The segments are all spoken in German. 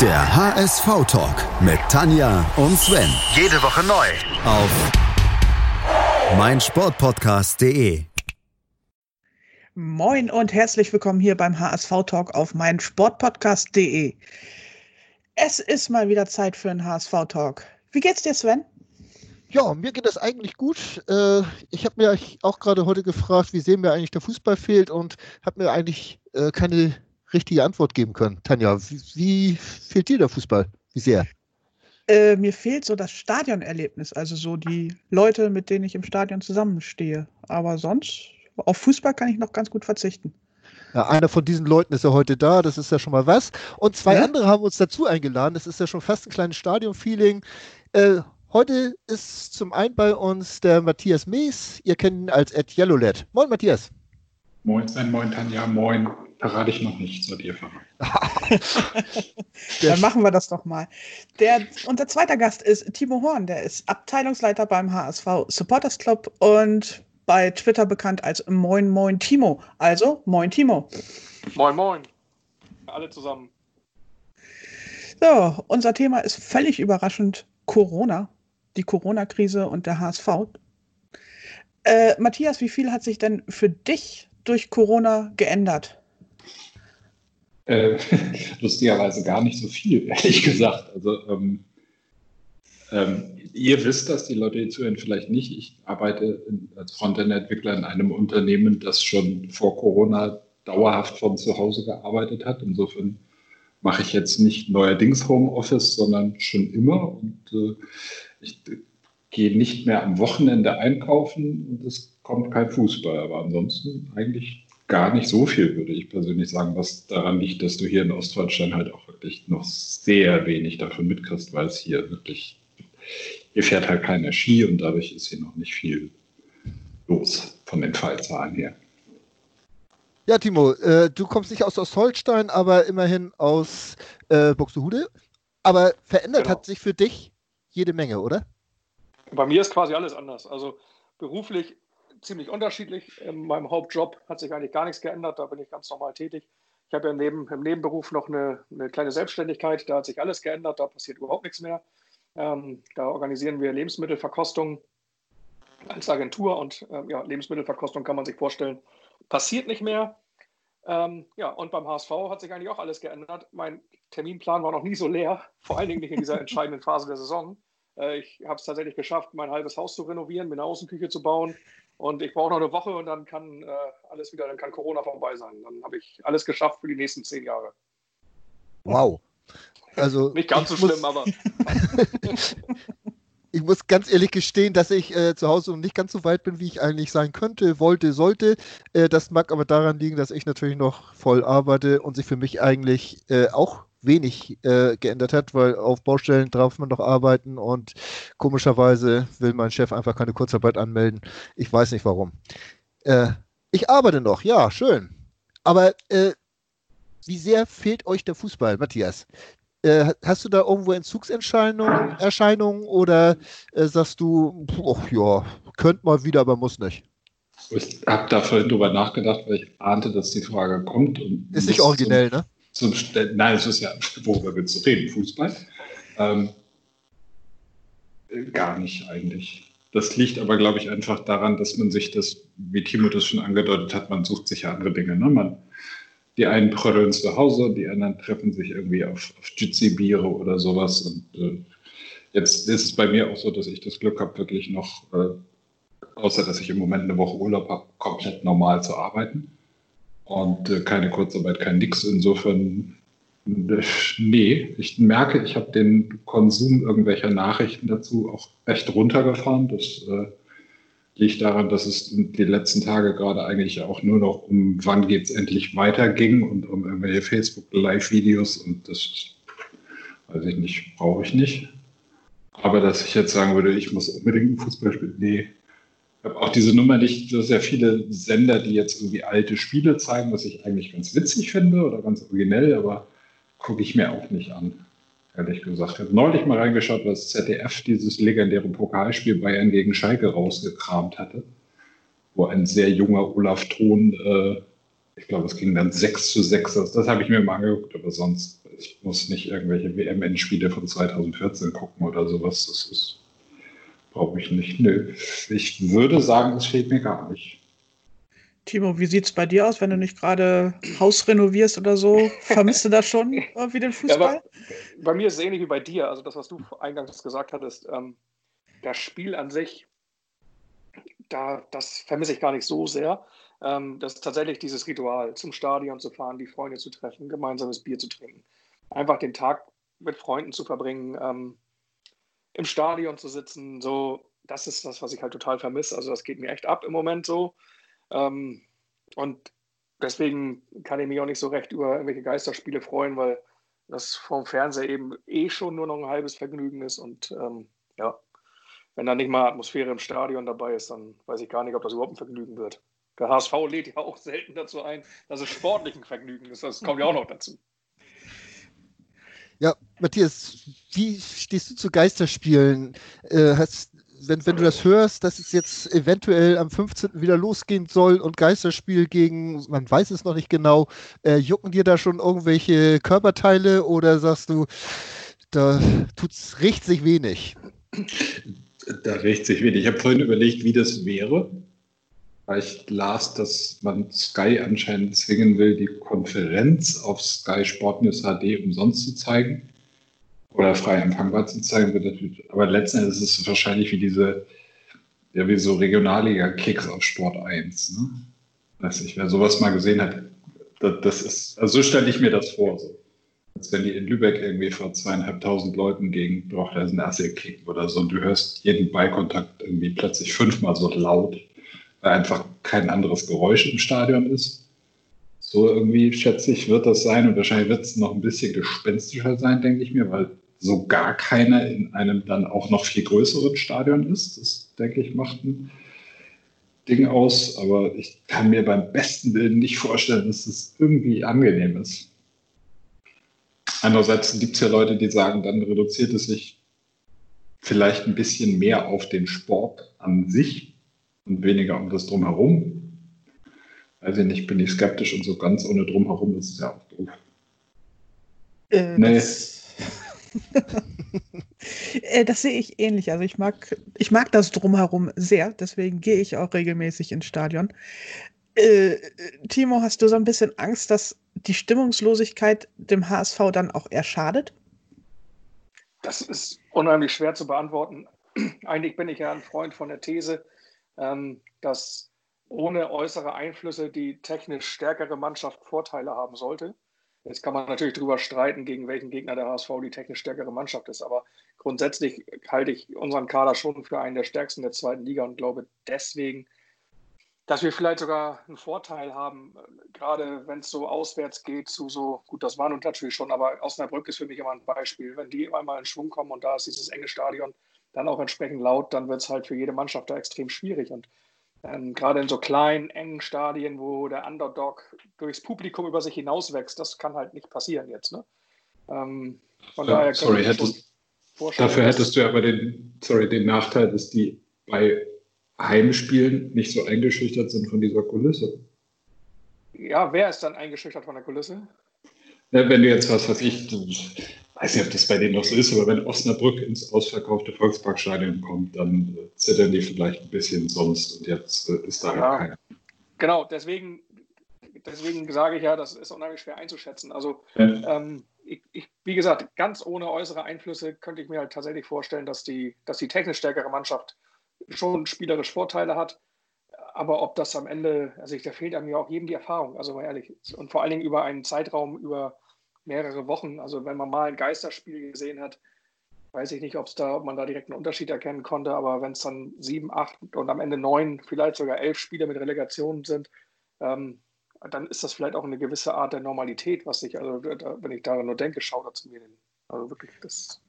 Der HSV-Talk mit Tanja und Sven. Jede Woche neu. Auf meinsportpodcast.de. Moin und herzlich willkommen hier beim HSV-Talk auf meinsportpodcast.de. Es ist mal wieder Zeit für einen HSV-Talk. Wie geht's dir, Sven? Ja, mir geht das eigentlich gut. Äh, ich habe mir auch gerade heute gefragt, wie sehr mir eigentlich der Fußball fehlt und habe mir eigentlich äh, keine richtige Antwort geben können. Tanja, wie, wie fehlt dir der Fußball? Wie sehr? Äh, mir fehlt so das Stadionerlebnis, also so die Leute, mit denen ich im Stadion zusammenstehe. Aber sonst, auf Fußball kann ich noch ganz gut verzichten. Ja, einer von diesen Leuten ist ja heute da, das ist ja schon mal was. Und zwei ja? andere haben uns dazu eingeladen. Das ist ja schon fast ein kleines Stadion-Feeling. Äh, Heute ist zum einen bei uns der Matthias Mees. Ihr kennt ihn als Ed Yellowlet. Moin, Matthias. Moin, Sven, moin, Tanja, moin. Verrate ich noch nicht, soll ihr. Dann machen wir das doch mal. Der, unser zweiter Gast ist Timo Horn. Der ist Abteilungsleiter beim HSV Supporters Club und bei Twitter bekannt als Moin Moin Timo. Also, Moin Timo. Moin Moin. Alle zusammen. So, unser Thema ist völlig überraschend Corona die Corona-Krise und der HSV. Äh, Matthias, wie viel hat sich denn für dich durch Corona geändert? Äh, lustigerweise gar nicht so viel, ehrlich gesagt. Also ähm, ähm, ihr wisst das, die Leute, die zuhören, vielleicht nicht. Ich arbeite in, als Frontend-Entwickler in einem Unternehmen, das schon vor Corona dauerhaft von zu Hause gearbeitet hat. Insofern mache ich jetzt nicht neuerdings Homeoffice, sondern schon immer. Und äh, ich gehe nicht mehr am Wochenende einkaufen und es kommt kein Fußball. Aber ansonsten eigentlich gar nicht so viel, würde ich persönlich sagen, was daran liegt, dass du hier in Ostdeutschland halt auch wirklich noch sehr wenig davon mitkriegst, weil es hier wirklich, hier fährt halt keiner Ski und dadurch ist hier noch nicht viel los von den Fallzahlen her. Ja, Timo, äh, du kommst nicht aus Ostholstein, aber immerhin aus äh, Buxtehude. Aber verändert genau. hat sich für dich jede Menge, oder? Bei mir ist quasi alles anders. Also beruflich ziemlich unterschiedlich. In meinem Hauptjob hat sich eigentlich gar nichts geändert. Da bin ich ganz normal tätig. Ich habe ja neben, im Nebenberuf noch eine, eine, kleine Selbstständigkeit. Da hat sich alles geändert. Da passiert überhaupt nichts mehr. Ähm, da organisieren wir Lebensmittelverkostung als Agentur und ähm, ja, Lebensmittelverkostung kann man sich vorstellen, passiert nicht mehr. Ähm, ja, und beim HSV hat sich eigentlich auch alles geändert. Mein Terminplan war noch nie so leer, vor allen Dingen nicht in dieser entscheidenden Phase der Saison. Äh, ich habe es tatsächlich geschafft, mein halbes Haus zu renovieren, mir eine Außenküche zu bauen. Und ich brauche noch eine Woche und dann kann äh, alles wieder, dann kann Corona vorbei sein. Dann habe ich alles geschafft für die nächsten zehn Jahre. Wow. Also nicht ganz so schlimm, aber. ich muss ganz ehrlich gestehen, dass ich äh, zu Hause noch nicht ganz so weit bin, wie ich eigentlich sein könnte, wollte, sollte. Äh, das mag aber daran liegen, dass ich natürlich noch voll arbeite und sich für mich eigentlich äh, auch wenig äh, geändert hat, weil auf Baustellen darf man noch arbeiten und komischerweise will mein Chef einfach keine Kurzarbeit anmelden. Ich weiß nicht warum. Äh, ich arbeite noch, ja, schön. Aber äh, wie sehr fehlt euch der Fußball, Matthias? Äh, hast du da irgendwo Entzugserscheinungen Erscheinungen oder äh, sagst du, ach ja, könnt mal wieder, aber muss nicht? Ich habe da vorhin drüber nachgedacht, weil ich ahnte, dass die Frage kommt. ist nicht originell, ne? Zum, nein, es ist ja, worüber wir zu reden, Fußball. Ähm, gar nicht eigentlich. Das liegt aber, glaube ich, einfach daran, dass man sich das, wie Timo das schon angedeutet hat, man sucht sich ja andere Dinge. Ne? Man die einen prödeln zu Hause, die anderen treffen sich irgendwie auf, auf Jitsi-Biere oder sowas. Und äh, jetzt ist es bei mir auch so, dass ich das Glück habe, wirklich noch, äh, außer dass ich im Moment eine Woche Urlaub habe, komplett normal zu arbeiten. Und äh, keine Kurzarbeit, kein Nix. Insofern, äh, nee, ich merke, ich habe den Konsum irgendwelcher Nachrichten dazu auch echt runtergefahren. Das äh, liegt daran, dass es die letzten Tage gerade eigentlich auch nur noch um wann geht es endlich weiter ging und um irgendwelche Facebook-Live-Videos und das weiß ich nicht, brauche ich nicht. Aber dass ich jetzt sagen würde, ich muss unbedingt ein Fußball spielen, nee. Habe auch diese Nummer nicht, sind ja viele Sender, die jetzt irgendwie alte Spiele zeigen, was ich eigentlich ganz witzig finde oder ganz originell, aber gucke ich mir auch nicht an ehrlich gesagt. Ich habe neulich mal reingeschaut, was ZDF dieses legendäre Pokalspiel Bayern gegen Schalke rausgekramt hatte, wo ein sehr junger Olaf Thon, äh, ich glaube, es ging dann 6 zu 6 aus. Das habe ich mir mal angeguckt, aber sonst ich muss nicht irgendwelche WM-Endspiele von 2014 gucken oder sowas. Das ist, brauche ich nicht. Nö. Ich würde sagen, das fehlt mir gar nicht. Timo, wie sieht es bei dir aus, wenn du nicht gerade Haus renovierst oder so? Vermisst du das schon wie den Fußball? Ja, bei mir ist es ähnlich wie bei dir. Also das, was du eingangs gesagt hattest, ähm, das Spiel an sich, da, das vermisse ich gar nicht so sehr. Ähm, das ist tatsächlich dieses Ritual, zum Stadion zu fahren, die Freunde zu treffen, gemeinsames Bier zu trinken. Einfach den Tag mit Freunden zu verbringen, ähm, im Stadion zu sitzen, so, das ist das, was ich halt total vermisse. Also das geht mir echt ab im Moment so. Ähm, und deswegen kann ich mich auch nicht so recht über irgendwelche Geisterspiele freuen, weil das vom Fernseher eben eh schon nur noch ein halbes Vergnügen ist. Und ähm, ja, wenn da nicht mal Atmosphäre im Stadion dabei ist, dann weiß ich gar nicht, ob das überhaupt ein Vergnügen wird. Der HSV lädt ja auch selten dazu ein, dass es sportlich ein Vergnügen ist. Das kommt ja auch noch dazu. Ja, Matthias, wie stehst du zu Geisterspielen? Äh, hast, wenn, wenn du das hörst, dass es jetzt eventuell am 15. wieder losgehen soll und Geisterspiel gegen, man weiß es noch nicht genau, äh, jucken dir da schon irgendwelche Körperteile oder sagst du, da tut's riecht sich wenig? Da riecht sich wenig. Ich habe vorhin überlegt, wie das wäre, ich las, dass man Sky anscheinend zwingen will, die Konferenz auf Sky Sport News HD umsonst zu zeigen oder frei empfangbar zu zeigen. Aber letzten Endes ist es wahrscheinlich wie diese, ja, wie so Regionalliga-Kicks auf Sport 1. Ne? Weiß nicht, wer sowas mal gesehen hat, das, das ist, also so stelle ich mir das vor. So. Als wenn die in Lübeck irgendwie vor zweieinhalbtausend Leuten gegen Brochleisen Asse kicken oder so und du hörst jeden Beikontakt irgendwie plötzlich fünfmal so laut, weil einfach kein anderes Geräusch im Stadion ist. So irgendwie, schätze ich, wird das sein und wahrscheinlich wird es noch ein bisschen gespenstischer sein, denke ich mir, weil so gar keiner in einem dann auch noch viel größeren Stadion ist. Das, denke ich, macht ein Ding aus. Aber ich kann mir beim besten Willen nicht vorstellen, dass es irgendwie angenehm ist. Andererseits gibt es ja Leute, die sagen, dann reduziert es sich vielleicht ein bisschen mehr auf den Sport an sich und weniger um das Drumherum. Ich nicht, bin ich skeptisch und so ganz ohne Drumherum ist es ja auch doof. Äh, nee. Das das sehe ich ähnlich. Also ich mag, ich mag das drumherum sehr, deswegen gehe ich auch regelmäßig ins Stadion. Äh, Timo, hast du so ein bisschen Angst, dass die Stimmungslosigkeit dem HSV dann auch eher schadet? Das ist unheimlich schwer zu beantworten. Eigentlich bin ich ja ein Freund von der These, ähm, dass ohne äußere Einflüsse die technisch stärkere Mannschaft Vorteile haben sollte. Jetzt kann man natürlich darüber streiten, gegen welchen Gegner der HSV die technisch stärkere Mannschaft ist. Aber grundsätzlich halte ich unseren Kader schon für einen der stärksten der zweiten Liga und glaube deswegen, dass wir vielleicht sogar einen Vorteil haben, gerade wenn es so auswärts geht, zu so, gut, das war nun natürlich schon, aber Osnabrück ist für mich immer ein Beispiel. Wenn die einmal in Schwung kommen und da ist dieses enge Stadion dann auch entsprechend laut, dann wird es halt für jede Mannschaft da extrem schwierig. Und ähm, gerade in so kleinen, engen Stadien, wo der Underdog durchs Publikum über sich hinauswächst, das kann halt nicht passieren jetzt. Ne? Ähm, von ja, daher sorry, hättest, dafür hättest du aber den, sorry, den Nachteil, dass die bei Heimspielen nicht so eingeschüchtert sind von dieser Kulisse. Ja, wer ist dann eingeschüchtert von der Kulisse? Ja, wenn du jetzt was, was ich, weiß nicht, ob das bei denen noch so ist, aber wenn Osnabrück ins ausverkaufte Volksparkstadion kommt, dann äh, zittern die vielleicht ein bisschen sonst und jetzt äh, ist da halt ja, keiner. Genau, deswegen, deswegen sage ich ja, das ist unheimlich schwer einzuschätzen. Also, ja. ähm, ich, ich, wie gesagt, ganz ohne äußere Einflüsse könnte ich mir halt tatsächlich vorstellen, dass die, dass die technisch stärkere Mannschaft schon spielerisch Vorteile hat. Aber ob das am Ende, also ich, da fehlt einem ja auch jedem die Erfahrung, also mal ehrlich. Und vor allen Dingen über einen Zeitraum, über mehrere Wochen. Also wenn man mal ein Geisterspiel gesehen hat, weiß ich nicht, ob's da, ob man da direkt einen Unterschied erkennen konnte, aber wenn es dann sieben, acht und am Ende neun, vielleicht sogar elf Spiele mit Relegationen sind, ähm, dann ist das vielleicht auch eine gewisse Art der Normalität, was ich, also da, wenn ich daran nur denke, schaudert zu mir. Also wirklich, das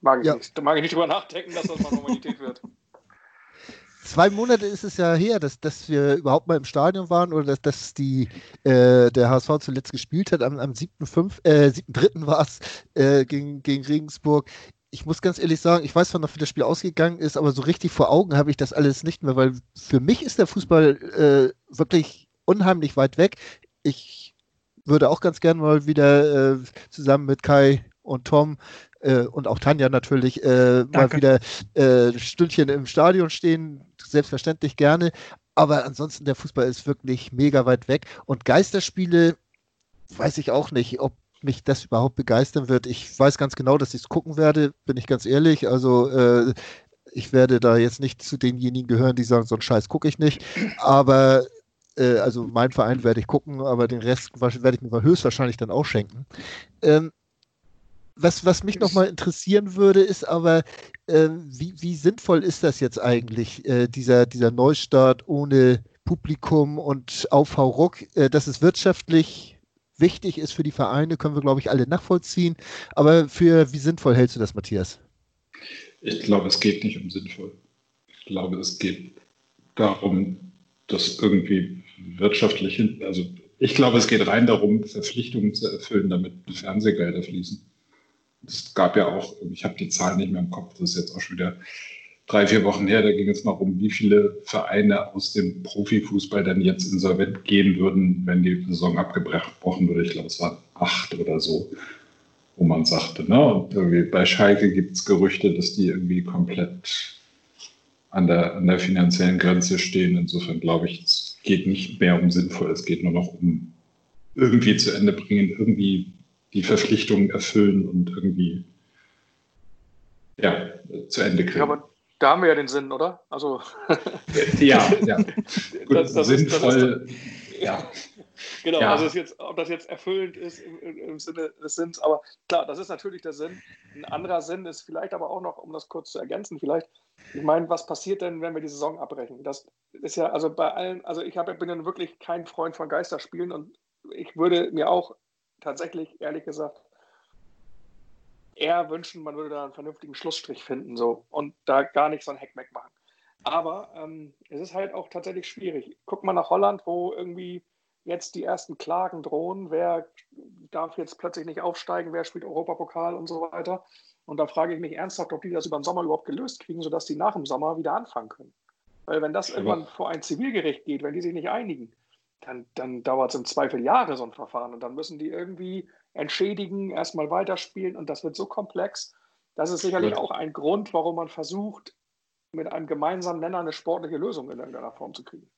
mag ich ja. nicht. Da mag ich nicht drüber nachdenken, dass das mal Normalität wird zwei Monate ist es ja her, dass, dass wir überhaupt mal im Stadion waren oder dass, dass die, äh, der HSV zuletzt gespielt hat. Am, am 7.3. Äh, 7 war es äh, gegen, gegen Regensburg. Ich muss ganz ehrlich sagen, ich weiß zwar noch, wie das Spiel ausgegangen ist, aber so richtig vor Augen habe ich das alles nicht mehr, weil für mich ist der Fußball äh, wirklich unheimlich weit weg. Ich würde auch ganz gern mal wieder äh, zusammen mit Kai und Tom äh, und auch Tanja natürlich äh, mal wieder äh, Stündchen im Stadion stehen. Selbstverständlich gerne. Aber ansonsten, der Fußball ist wirklich mega weit weg. Und Geisterspiele weiß ich auch nicht, ob mich das überhaupt begeistern wird. Ich weiß ganz genau, dass ich es gucken werde, bin ich ganz ehrlich. Also äh, ich werde da jetzt nicht zu denjenigen gehören, die sagen, so einen Scheiß gucke ich nicht. Aber äh, also mein Verein werde ich gucken, aber den Rest werde ich mir höchstwahrscheinlich dann auch schenken. Ähm, was, was mich nochmal interessieren würde, ist aber, äh, wie, wie sinnvoll ist das jetzt eigentlich, äh, dieser, dieser Neustart ohne Publikum und Aufhauruck? Äh, dass es wirtschaftlich wichtig ist für die Vereine, können wir, glaube ich, alle nachvollziehen. Aber für wie sinnvoll hältst du das, Matthias? Ich glaube, es geht nicht um sinnvoll. Ich glaube, es geht darum, das irgendwie wirtschaftlich. Also ich glaube, es geht rein darum, Verpflichtungen zu erfüllen, damit Fernsehgelder fließen. Es gab ja auch, ich habe die Zahlen nicht mehr im Kopf, das ist jetzt auch schon wieder drei, vier Wochen her, da ging es mal um, wie viele Vereine aus dem Profifußball dann jetzt insolvent gehen würden, wenn die Saison abgebrochen würde. Ich glaube, es waren acht oder so, wo man sagte. Ne? Und irgendwie bei Schalke gibt es Gerüchte, dass die irgendwie komplett an der, an der finanziellen Grenze stehen. Insofern glaube ich, es geht nicht mehr um sinnvoll, es geht nur noch um irgendwie zu Ende bringen, irgendwie die Verpflichtungen erfüllen und irgendwie ja, zu Ende kriegen. Ja, aber da haben wir ja den Sinn, oder? Also ja, ja. Gut, das, das sinnvoll. Ist, ist, ja. Genau, ja. also jetzt, ob das jetzt erfüllend ist im, im, Sinne des Sinns, aber klar, das ist natürlich der Sinn. Ein anderer Sinn ist vielleicht aber auch noch, um das kurz zu ergänzen, vielleicht, ich meine, was passiert denn, wenn wir die Saison abbrechen? Das ist ja, also bei allen, also ich hab, bin ja wirklich kein Freund von Geisterspielen und ich würde mir auch tatsächlich, ehrlich gesagt, eher wünschen, man würde da einen vernünftigen Schlussstrich finden so und da gar nicht so ein Heckmeck machen. Aber ähm, es ist halt auch tatsächlich schwierig. Guck mal nach Holland, wo irgendwie jetzt die ersten Klagen drohen, wer darf jetzt plötzlich nicht aufsteigen, wer spielt Europapokal und so weiter. Und da frage ich mich ernsthaft, ob die das über den Sommer überhaupt gelöst kriegen, sodass die nach dem Sommer wieder anfangen können. Weil wenn das irgendwann vor ein Zivilgericht geht, wenn die sich nicht einigen, dann, dann dauert es im Zweifel Jahre so ein Verfahren und dann müssen die irgendwie entschädigen, erstmal weiterspielen und das wird so komplex. Das ist sicherlich auch ein Grund, warum man versucht, mit einem gemeinsamen Nenner eine sportliche Lösung in irgendeiner Form zu kriegen.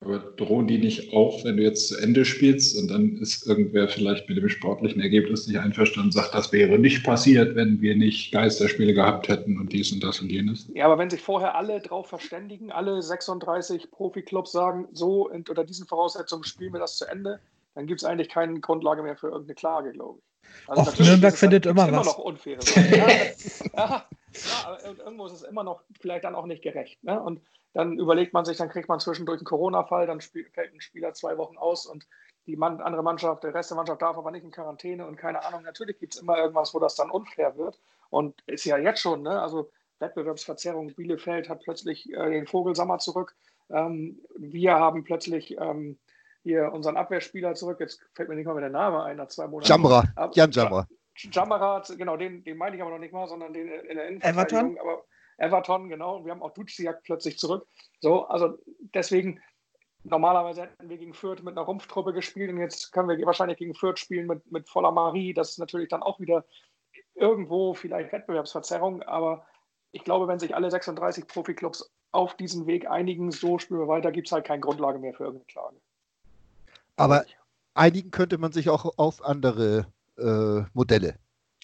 Aber drohen die nicht auch, wenn du jetzt zu Ende spielst und dann ist irgendwer vielleicht mit dem sportlichen Ergebnis nicht einverstanden sagt, das wäre nicht passiert, wenn wir nicht Geisterspiele gehabt hätten und dies und das und jenes? Ja, aber wenn sich vorher alle darauf verständigen, alle 36 Profiklubs sagen, so unter diesen Voraussetzungen spielen wir das zu Ende, dann gibt es eigentlich keine Grundlage mehr für irgendeine Klage, glaube ich. Also Och, Nürnberg findet immer, immer was. noch unfaire ja, ja, aber irgendwo ist es immer noch vielleicht dann auch nicht gerecht. Ne? Und dann überlegt man sich, dann kriegt man zwischendurch einen Corona-Fall, dann fällt ein Spieler zwei Wochen aus und die Mann, andere Mannschaft, der Rest der Mannschaft darf aber nicht in Quarantäne und keine Ahnung. Natürlich gibt es immer irgendwas, wo das dann unfair wird. Und ist ja jetzt schon, ne? also Wettbewerbsverzerrung. Bielefeld hat plötzlich äh, den Vogelsammer zurück. Ähm, wir haben plötzlich ähm, hier unseren Abwehrspieler zurück. Jetzt fällt mir nicht mal mehr der Name ein, nach zwei Monaten. Jamra, Jan Jamra. Jamra, genau, den, den meine ich aber noch nicht mal, sondern den in der Innenverteidigung. Everton? Aber Everton, genau. Und wir haben auch Duziak plötzlich zurück. So, also deswegen, normalerweise hätten wir gegen Fürth mit einer Rumpftruppe gespielt und jetzt können wir wahrscheinlich gegen Fürth spielen mit, mit voller Marie. Das ist natürlich dann auch wieder irgendwo vielleicht Wettbewerbsverzerrung, aber ich glaube, wenn sich alle 36 Profiklubs auf diesen Weg einigen, so spielen wir weiter, gibt es halt keine Grundlage mehr für irgendeine Klage. Aber einigen könnte man sich auch auf andere äh, Modelle.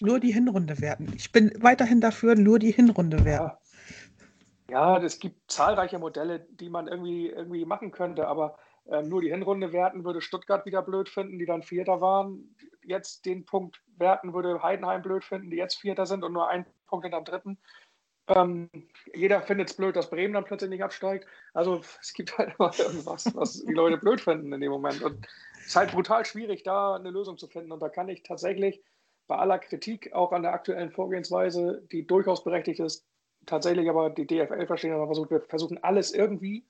Nur die Hinrunde werten. Ich bin weiterhin dafür, nur die Hinrunde werten. Ja, es gibt zahlreiche Modelle, die man irgendwie, irgendwie machen könnte, aber äh, nur die Hinrunde werten würde Stuttgart wieder blöd finden, die dann Vierter waren. Jetzt den Punkt werten würde Heidenheim blöd finden, die jetzt Vierter sind und nur einen Punkt hinterm Dritten. Ähm, jeder findet es blöd, dass Bremen dann plötzlich nicht absteigt. Also es gibt halt immer irgendwas, was die Leute blöd finden in dem Moment. Und es ist halt brutal schwierig, da eine Lösung zu finden. Und da kann ich tatsächlich bei aller Kritik auch an der aktuellen Vorgehensweise, die durchaus berechtigt ist, tatsächlich aber die DFL verstehen, aber versucht, wir versuchen alles irgendwie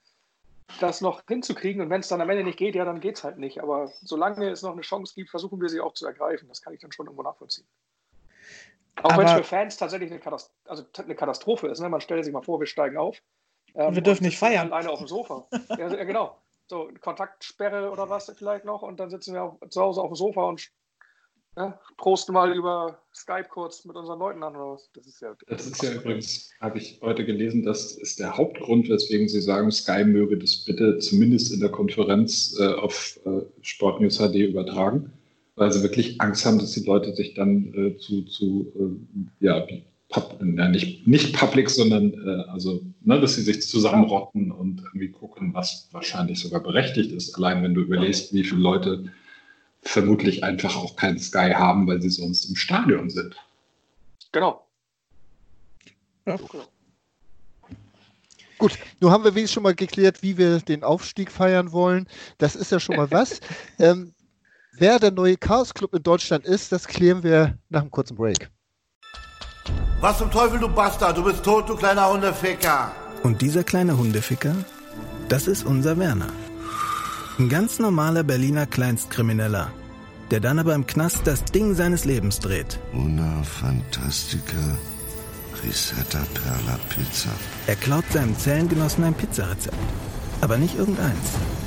das noch hinzukriegen und wenn es dann am Ende nicht geht, ja, dann geht es halt nicht. Aber solange es noch eine Chance gibt, versuchen wir sie auch zu ergreifen. Das kann ich dann schon irgendwo nachvollziehen. Auch wenn es für Fans tatsächlich eine, Katast also eine Katastrophe ist. Ne? Man stellt sich mal vor, wir steigen auf. Ähm, wir dürfen nicht feiern. Alleine auf dem Sofa. ja, genau. so Kontaktsperre oder was vielleicht noch und dann sitzen wir auch zu Hause auf dem Sofa und ja, prosten mal über Skype kurz mit unseren Leuten an oder was. Das ist ja, das ist ja übrigens, habe ich heute gelesen, das ist der Hauptgrund, weswegen Sie sagen, Sky möge das bitte zumindest in der Konferenz äh, auf äh, Sport News HD übertragen, weil sie wirklich Angst haben, dass die Leute sich dann äh, zu, zu äh, ja, pub, ja, nicht, nicht public, sondern äh, also, ne, dass sie sich zusammenrotten und irgendwie gucken, was wahrscheinlich sogar berechtigt ist. Allein wenn du überlegst, wie viele Leute vermutlich einfach auch kein Sky haben, weil sie sonst im Stadion sind. Genau. Ja. Gut, nun haben wir wenigstens schon mal geklärt, wie wir den Aufstieg feiern wollen. Das ist ja schon mal was. ähm, wer der neue Chaos Club in Deutschland ist, das klären wir nach einem kurzen Break. Was zum Teufel, du Bastard? Du bist tot, du kleiner Hundeficker. Und dieser kleine Hundeficker, das ist unser Werner. Ein ganz normaler Berliner Kleinstkrimineller, der dann aber im Knast das Ding seines Lebens dreht. Una Fantastica Risetta Perla Pizza. Er klaut seinem Zellengenossen ein Pizzarezept. Aber nicht irgendeins.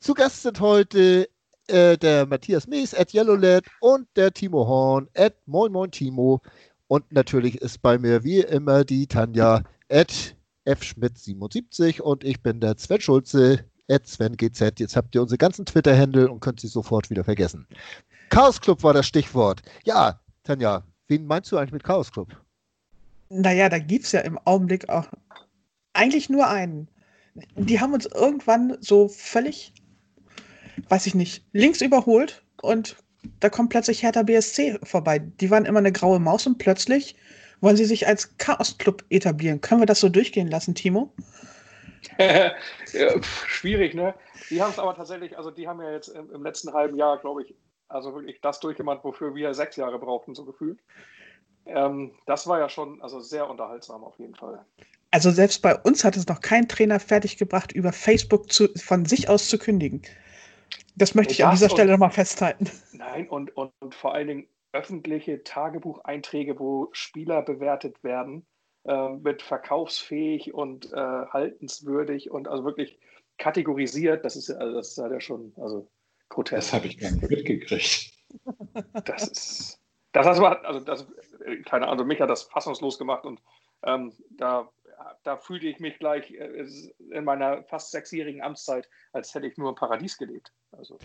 Zu Gast sind heute äh, der Matthias Mees at YellowLad und der Timo Horn at Moin Moin Timo. Und natürlich ist bei mir wie immer die Tanja at fschmidt77 und ich bin der Sven Schulze SvenGZ. Jetzt habt ihr unsere ganzen Twitter-Händel und könnt sie sofort wieder vergessen. Chaos Club war das Stichwort. Ja, Tanja, wen meinst du eigentlich mit Chaos Club? Naja, da gibt es ja im Augenblick auch eigentlich nur einen. Die haben uns irgendwann so völlig, weiß ich nicht, links überholt und da kommt plötzlich Hertha BSC vorbei. Die waren immer eine graue Maus und plötzlich wollen sie sich als Chaos Club etablieren. Können wir das so durchgehen lassen, Timo? ja, schwierig, ne? Die haben es aber tatsächlich, also die haben ja jetzt im, im letzten halben Jahr, glaube ich, also wirklich das durchgemacht, wofür wir sechs Jahre brauchten, so gefühlt. Ähm, das war ja schon also sehr unterhaltsam auf jeden Fall. Also selbst bei uns hat es noch kein Trainer fertiggebracht, über Facebook zu, von sich aus zu kündigen. Das möchte ich das an dieser Stelle nochmal festhalten. Nein, und, und, und vor allen Dingen öffentliche Tagebucheinträge, wo Spieler bewertet werden äh, mit verkaufsfähig und äh, haltenswürdig und also wirklich kategorisiert. Das ist, also das ist halt ja schon also grotesk. Das habe ich gar nicht mitgekriegt. Das ist, das heißt, also das, keine Ahnung, mich hat das fassungslos gemacht und ähm, da, da fühlte ich mich gleich äh, in meiner fast sechsjährigen Amtszeit, als hätte ich nur im Paradies gelebt. Also.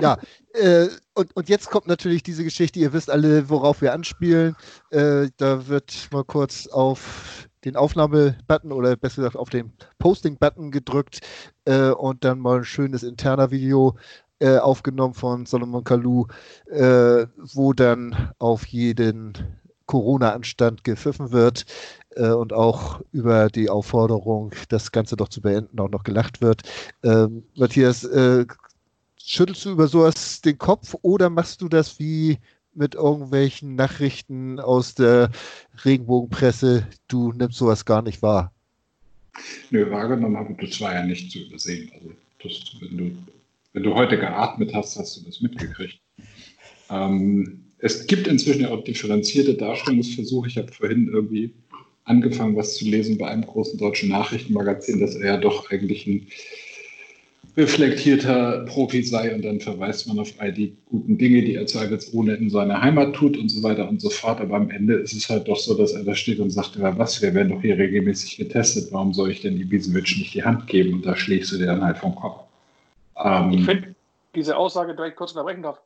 Ja, äh, und, und jetzt kommt natürlich diese Geschichte, ihr wisst alle, worauf wir anspielen. Äh, da wird mal kurz auf den Aufnahme-Button oder besser gesagt auf den Posting-Button gedrückt äh, und dann mal ein schönes interner Video äh, aufgenommen von Solomon Kalou, äh, wo dann auf jeden Corona-Anstand gepfiffen wird äh, und auch über die Aufforderung, das Ganze doch zu beenden, auch noch gelacht wird. Ähm, Matthias, äh, schüttelst du über sowas den Kopf oder machst du das wie mit irgendwelchen Nachrichten aus der Regenbogenpresse? Du nimmst sowas gar nicht wahr. Nö, wahrgenommen habe ich, das war ja nicht zu übersehen. Also, das, wenn, du, wenn du heute geatmet hast, hast du das mitgekriegt. Ähm, es gibt inzwischen ja auch differenzierte Darstellungsversuche. Ich habe vorhin irgendwie angefangen, was zu lesen bei einem großen deutschen Nachrichtenmagazin, dass er ja doch eigentlich ein reflektierter Profi sei und dann verweist man auf all die guten Dinge, die er zweifelsohne in seiner Heimat tut und so weiter und so fort. Aber am Ende ist es halt doch so, dass er da steht und sagt, ja, was, wir werden doch hier regelmäßig getestet, warum soll ich denn Ibisevic nicht die Hand geben? Und da schlägst du dir dann halt vom Kopf. Ähm, ich finde diese Aussage direkt kurz unterbrechen darf.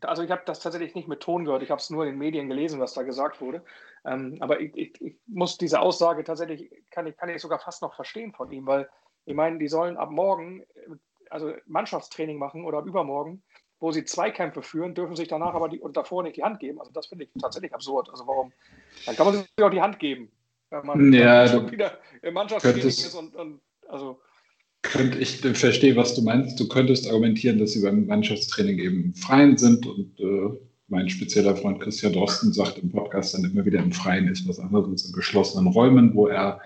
Also ich habe das tatsächlich nicht mit Ton gehört, ich habe es nur in den Medien gelesen, was da gesagt wurde. Ähm, aber ich, ich, ich, muss diese Aussage tatsächlich, kann ich, kann ich sogar fast noch verstehen von ihm, weil ich meine, die sollen ab morgen also Mannschaftstraining machen oder übermorgen, wo sie Zweikämpfe führen, dürfen sich danach aber die, und davor nicht die Hand geben. Also das finde ich tatsächlich absurd. Also warum? Dann kann man sich auch die Hand geben, wenn man ja, schon wieder im Mannschaftstraining ist und, und also könnte ich verstehe, was du meinst. Du könntest argumentieren, dass sie beim Mannschaftstraining eben freien sind und äh, mein spezieller Freund Christian Drosten sagt im Podcast dann immer wieder, im Freien ist was anderes in geschlossenen Räumen, wo er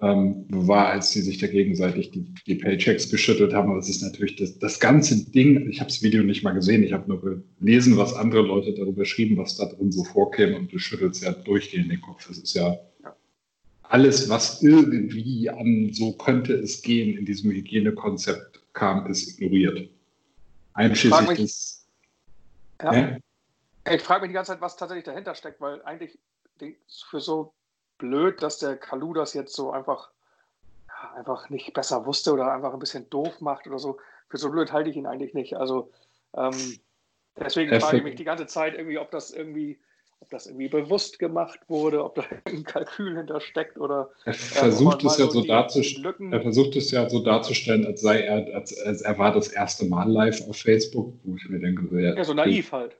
ähm, war, als sie sich da gegenseitig die, die, Paychecks geschüttelt haben. Aber es ist natürlich das, das ganze Ding, ich habe das Video nicht mal gesehen, ich habe nur gelesen, was andere Leute darüber schrieben, was da drin so vorkäme und du schüttelst ja durchgehend den Kopf. Es ist ja alles, was irgendwie an so könnte es gehen in diesem Hygienekonzept kam, ist ignoriert. Einschließlich des. Ja. Ich frage mich die ganze Zeit, was tatsächlich dahinter steckt, weil eigentlich für so blöd, dass der Kalu das jetzt so einfach, einfach nicht besser wusste oder einfach ein bisschen doof macht oder so. Für so blöd halte ich ihn eigentlich nicht. Also ähm, deswegen frage ich mich die ganze Zeit irgendwie, ob das irgendwie, ob das irgendwie bewusst gemacht wurde, ob da ein Kalkül hintersteckt oder er äh, versucht es ja so, so darzustellen. Er versucht es ja so darzustellen, als sei er, als, als er war das erste Mal live auf Facebook, wo ich mir denke, so, ja, ja so naiv halt.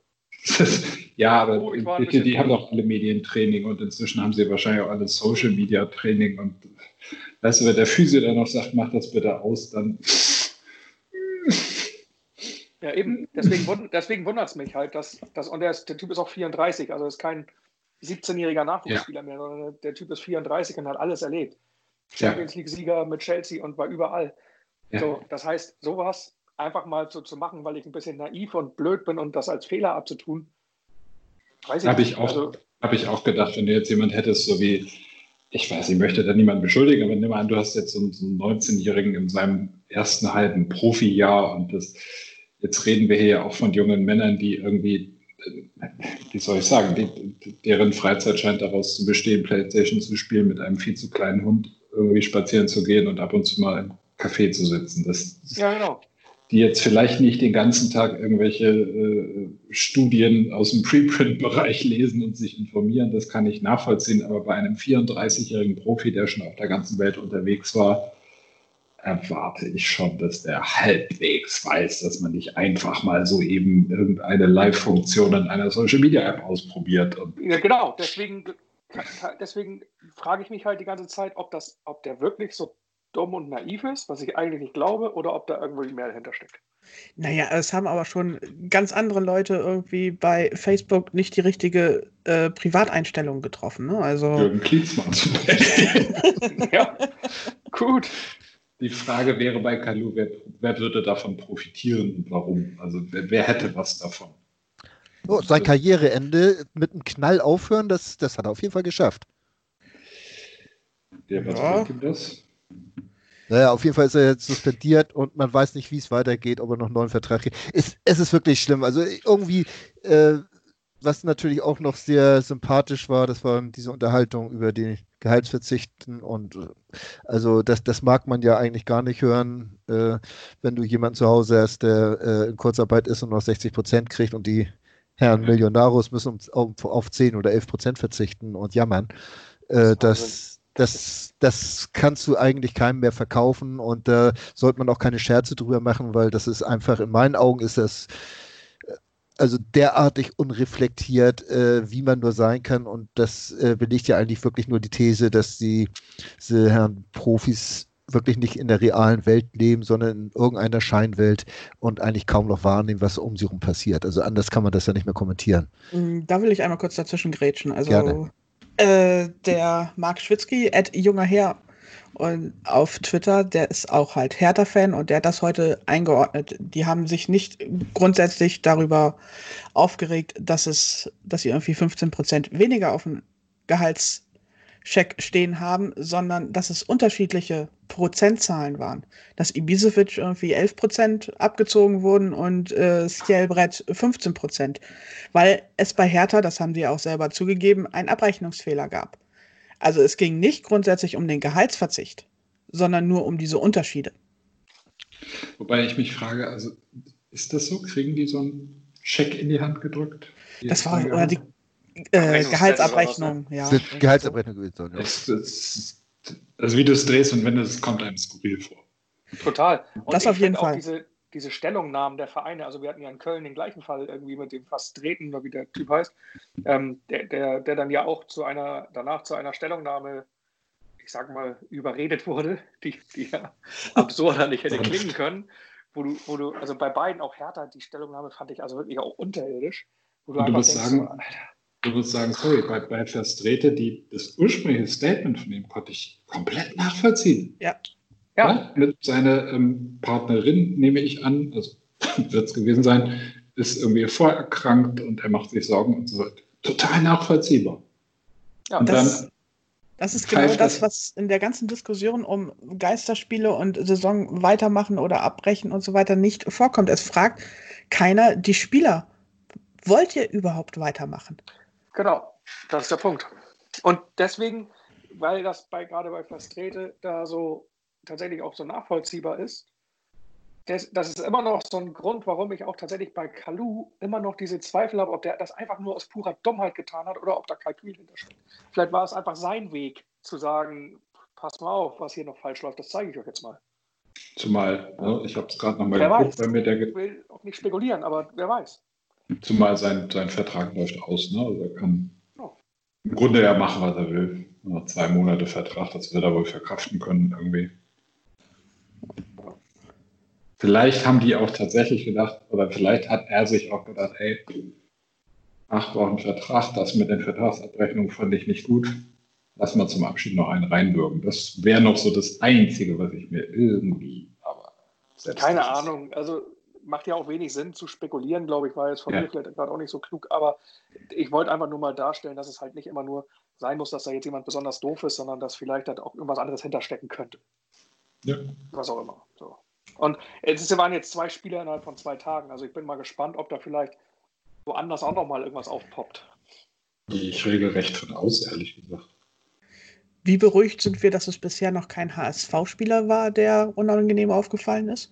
Ja, aber oh, bitte, die haben doch alle Medientraining und inzwischen haben sie wahrscheinlich auch alle Social Media Training und weißt du, wenn der Physio dann noch sagt, mach das bitte aus, dann. Ja, eben, deswegen, deswegen wundert es mich halt, dass, dass und der, ist, der Typ ist auch 34, also ist kein 17-jähriger Nachwuchsspieler ja. mehr, sondern der Typ ist 34 und hat alles erlebt. Champions League-Sieger mit Chelsea und war überall. Ja. So, das heißt, sowas einfach mal so zu machen, weil ich ein bisschen naiv und blöd bin und das als Fehler abzutun. Weiß ich Habe ich, auch, also, hab ich auch gedacht, wenn du jetzt jemand hättest, so wie, ich weiß, ich möchte da niemanden beschuldigen, aber nimm an, du hast jetzt so einen, so einen 19-Jährigen in seinem ersten halben Profijahr und das, jetzt reden wir hier ja auch von jungen Männern, die irgendwie, wie soll ich sagen, die, deren Freizeit scheint daraus zu bestehen, Playstation zu spielen, mit einem viel zu kleinen Hund irgendwie spazieren zu gehen und ab und zu mal im Café zu sitzen. Das, ja, genau die jetzt vielleicht nicht den ganzen Tag irgendwelche äh, Studien aus dem Preprint-Bereich lesen und sich informieren, das kann ich nachvollziehen. Aber bei einem 34-jährigen Profi, der schon auf der ganzen Welt unterwegs war, erwarte ich schon, dass der halbwegs weiß, dass man nicht einfach mal so eben irgendeine Live-Funktion in einer Social-Media-App ausprobiert. ja, genau. Deswegen, deswegen frage ich mich halt die ganze Zeit, ob, das, ob der wirklich so dumm und naiv ist, was ich eigentlich nicht glaube, oder ob da irgendwo mehr dahinter steckt. Naja, es haben aber schon ganz andere Leute irgendwie bei Facebook nicht die richtige äh, Privateinstellung getroffen. Ne? Also Jürgen Klinsmann zum Beispiel. ja, gut. Die Frage wäre bei Kalu, wer, wer, würde davon profitieren und warum? Also wer, wer hätte was davon? Oh, sein Karriereende mit einem Knall aufhören, das, das hat er auf jeden Fall geschafft. Der, was ja. das? Naja, auf jeden Fall ist er jetzt suspendiert und man weiß nicht, wie es weitergeht, ob er noch einen neuen Vertrag kriegt. Es, es ist wirklich schlimm. Also irgendwie, äh, was natürlich auch noch sehr sympathisch war, das war diese Unterhaltung über die Gehaltsverzichten und äh, also das, das mag man ja eigentlich gar nicht hören, äh, wenn du jemanden zu Hause hast, der äh, in Kurzarbeit ist und noch 60 Prozent kriegt und die Herren Millionarios müssen auf, auf 10 oder 11 Prozent verzichten und jammern. Äh, das, das, das kannst du eigentlich keinem mehr verkaufen und da äh, sollte man auch keine Scherze drüber machen, weil das ist einfach, in meinen Augen ist das äh, also derartig unreflektiert, äh, wie man nur sein kann. Und das äh, belegt ja eigentlich wirklich nur die These, dass die, diese Herren Profis wirklich nicht in der realen Welt leben, sondern in irgendeiner Scheinwelt und eigentlich kaum noch wahrnehmen, was um sie herum passiert. Also anders kann man das ja nicht mehr kommentieren. Mm, da will ich einmal kurz dazwischen grätschen. Also Gerne. Äh, der Marc Schwitzky, Ed junger Herr, und auf Twitter, der ist auch halt Hertha-Fan und der hat das heute eingeordnet. Die haben sich nicht grundsätzlich darüber aufgeregt, dass es, dass sie irgendwie 15 Prozent weniger auf dem Gehalts Check stehen haben, sondern dass es unterschiedliche Prozentzahlen waren. Dass Ibisevic irgendwie 11 Prozent abgezogen wurden und äh, Stjelbrett 15 Prozent. Weil es bei Hertha, das haben sie auch selber zugegeben, einen Abrechnungsfehler gab. Also es ging nicht grundsätzlich um den Gehaltsverzicht, sondern nur um diese Unterschiede. Wobei ich mich frage, also ist das so? Kriegen die so einen Scheck in die Hand gedrückt? Das war, oder die, äh, Gehaltsabrechnung, ja. Gehaltsabrechnung gewesen. Ja. also wie du es drehst und wenn es kommt einem skurril vor. Total. Und das auf jeden Fall. Diese, diese Stellungnahmen der Vereine, also wir hatten ja in Köln den gleichen Fall irgendwie mit dem fast Dreten, oder wie der Typ heißt, ähm, der, der, der dann ja auch zu einer, danach zu einer Stellungnahme, ich sag mal, überredet wurde, die, die ja absurder nicht hätte klingen können, wo du, wo du, also bei beiden auch härter, die Stellungnahme fand ich also wirklich auch unterirdisch. Wo du, du musst denkst, sagen, so, du musst sagen, sorry, bei, bei Verstrete, die, das ursprüngliche Statement von ihm konnte ich komplett nachvollziehen. Ja. ja. ja mit seiner ähm, Partnerin, nehme ich an, also wird es gewesen sein, ist irgendwie vorerkrankt und er macht sich Sorgen und so weiter. Total nachvollziehbar. Ja, und das, dann das ist genau das, was in der ganzen Diskussion um Geisterspiele und Saison weitermachen oder abbrechen und so weiter nicht vorkommt. Es fragt keiner die Spieler, wollt ihr überhaupt weitermachen? Genau, das ist der Punkt. Und deswegen, weil das bei, gerade bei Frustrate da so tatsächlich auch so nachvollziehbar ist, das, das, ist immer noch so ein Grund, warum ich auch tatsächlich bei Kalu immer noch diese Zweifel habe, ob der das einfach nur aus purer Dummheit getan hat oder ob da Kalkül hintersteht. Vielleicht war es einfach sein Weg zu sagen, pass mal auf, was hier noch falsch läuft, das zeige ich euch jetzt mal. Zumal, ne, ich habe es gerade nochmal geguckt, weiß. mir der. Ich will auch nicht spekulieren, aber wer weiß. Zumal sein, sein Vertrag läuft aus, ne? Also er kann oh. im Grunde ja machen, was er will. Noch zwei Monate Vertrag, das wird er wohl verkraften können irgendwie. Vielleicht haben die auch tatsächlich gedacht, oder vielleicht hat er sich auch gedacht, ey, acht Wochen Vertrag, das mit den Vertragsabrechnungen fand ich nicht gut. Lass mal zum Abschied noch einen reinwirken. Das wäre noch so das Einzige, was ich mir irgendwie, aber Keine Ahnung, also macht ja auch wenig Sinn zu spekulieren, glaube ich, war jetzt von ja. mir vielleicht gerade auch nicht so klug, aber ich wollte einfach nur mal darstellen, dass es halt nicht immer nur sein muss, dass da jetzt jemand besonders doof ist, sondern dass vielleicht halt auch irgendwas anderes hinterstecken könnte. Ja. Was auch immer. So. Und es waren jetzt zwei Spieler innerhalb von zwei Tagen. Also ich bin mal gespannt, ob da vielleicht woanders auch nochmal irgendwas aufpoppt. Ich regelrecht von aus, ehrlich gesagt. Wie beruhigt sind wir, dass es bisher noch kein HSV-Spieler war, der unangenehm aufgefallen ist?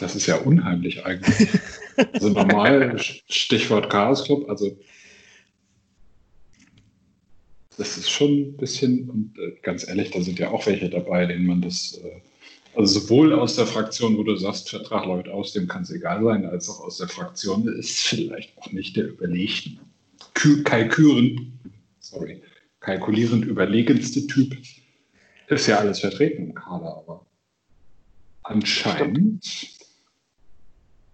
Das ist ja unheimlich eigentlich. also normal, Stichwort Chaos Club, also das ist schon ein bisschen, und äh, ganz ehrlich, da sind ja auch welche dabei, denen man das äh, also sowohl aus der Fraktion, wo du sagst, Vertrag läuft aus, dem kann es egal sein, als auch aus der Fraktion ist vielleicht auch nicht der überlegten, kalkülierend, sorry, kalkulierend überlegenste Typ. Ist ja alles vertreten im Kader, aber anscheinend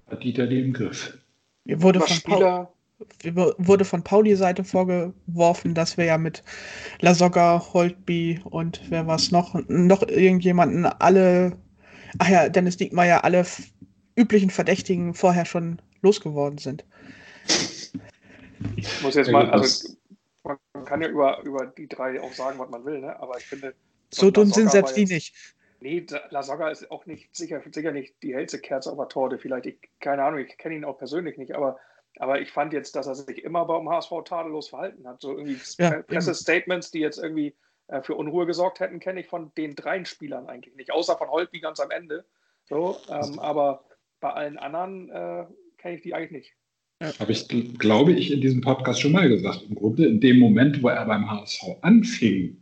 hat Dieter den im Griff. Mir wurde von, Paul, wurde von Pauli-Seite vorgeworfen, dass wir ja mit Lasogga, Holtby und wer war es noch, noch irgendjemanden alle, ach ja, Dennis Diekmeyer, alle üblichen Verdächtigen vorher schon losgeworden sind. Ich muss jetzt mal, also man kann ja über, über die drei auch sagen, was man will, ne? aber ich finde. So dumm sind selbst die nicht. Nee, Lasogga ist auch nicht sicher, sicher nicht die hellste Kerze auf der Torte. Vielleicht, ich, keine Ahnung, ich kenne ihn auch persönlich nicht, aber aber ich fand jetzt, dass er sich immer beim HSV tadellos verhalten hat. So irgendwie ja, Pressestatements, die jetzt irgendwie äh, für Unruhe gesorgt hätten, kenne ich von den dreien Spielern eigentlich nicht. Außer von Holtby ganz am Ende. So, ähm, aber bei allen anderen äh, kenne ich die eigentlich nicht. Habe ich, glaube ich, in diesem Podcast schon mal gesagt. Im Grunde in dem Moment, wo er beim HSV anfing,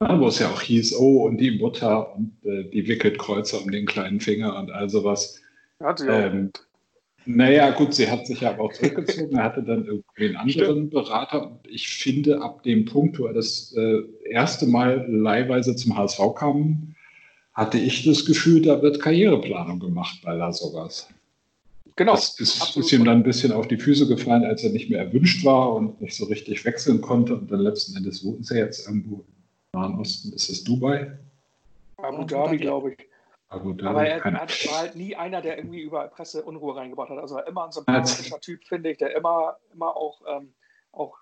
wo es ja auch hieß, oh, und die Mutter und äh, die wickelt Kreuze um den kleinen Finger und all sowas. Hat sie auch. Ähm, naja, gut, sie hat sich ja auch zurückgezogen. Er hatte dann irgendwie einen anderen Stimmt. Berater. Und ich finde, ab dem Punkt, wo er das äh, erste Mal leihweise zum HSV kam, hatte ich das Gefühl, da wird Karriereplanung gemacht bei Lasogas. Genau. Das ist, ist, ihm dann ein bisschen auf die Füße gefallen, als er nicht mehr erwünscht war und nicht so richtig wechseln konnte. Und dann letzten Endes wohnen sie jetzt irgendwo im Nahen Osten. Ist das Dubai? Abu Dhabi, glaube ich. Aber, aber er, er war halt nie einer, der irgendwie über Presse Unruhe reingebracht hat. Also er immer ein sympathischer Typ, finde ich, der immer, immer auch, ähm, auch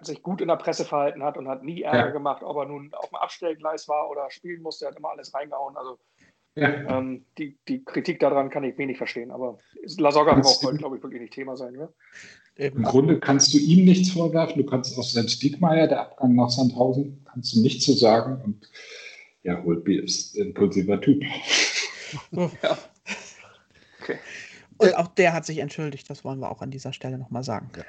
sich gut in der Presse verhalten hat und hat nie Ärger ja. gemacht, ob er nun auf dem Abstellgleis war oder spielen musste, er hat immer alles reingehauen. Also ja. ähm, die, die Kritik daran kann ich wenig verstehen, aber Lasogga braucht heute, glaube ich, wirklich nicht Thema sein. Ne? Im Grunde kannst du ihm nichts vorwerfen, du kannst auch selbst Diekmeyer, der Abgang nach Sandhausen, kannst du nichts zu sagen und ja, Holtby ist ein impulsiver Typ. ja. Okay. Und auch der hat sich entschuldigt, das wollen wir auch an dieser Stelle nochmal sagen. Ja.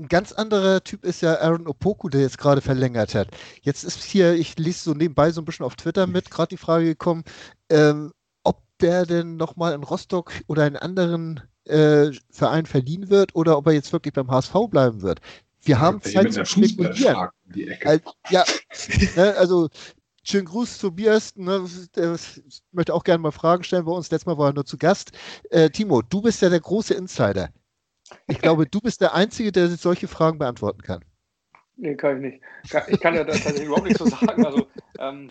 Ein ganz anderer Typ ist ja Aaron Opoku, der jetzt gerade verlängert hat. Jetzt ist hier, ich lese so nebenbei so ein bisschen auf Twitter mit, gerade die Frage gekommen, ähm, ob der denn nochmal in Rostock oder in anderen äh, Verein verliehen wird oder ob er jetzt wirklich beim HSV bleiben wird. Wir haben Zeit zu spekulieren. Also, ja, ne, also schönen Gruß Tobias. Ne, der möchte auch gerne mal Fragen stellen bei uns. Letztes Mal war er nur zu Gast. Äh, Timo, du bist ja der große Insider. Ich glaube, du bist der Einzige, der solche Fragen beantworten kann. Nee, kann ich nicht. Ich kann ja tatsächlich überhaupt nicht so sagen. Also, ähm,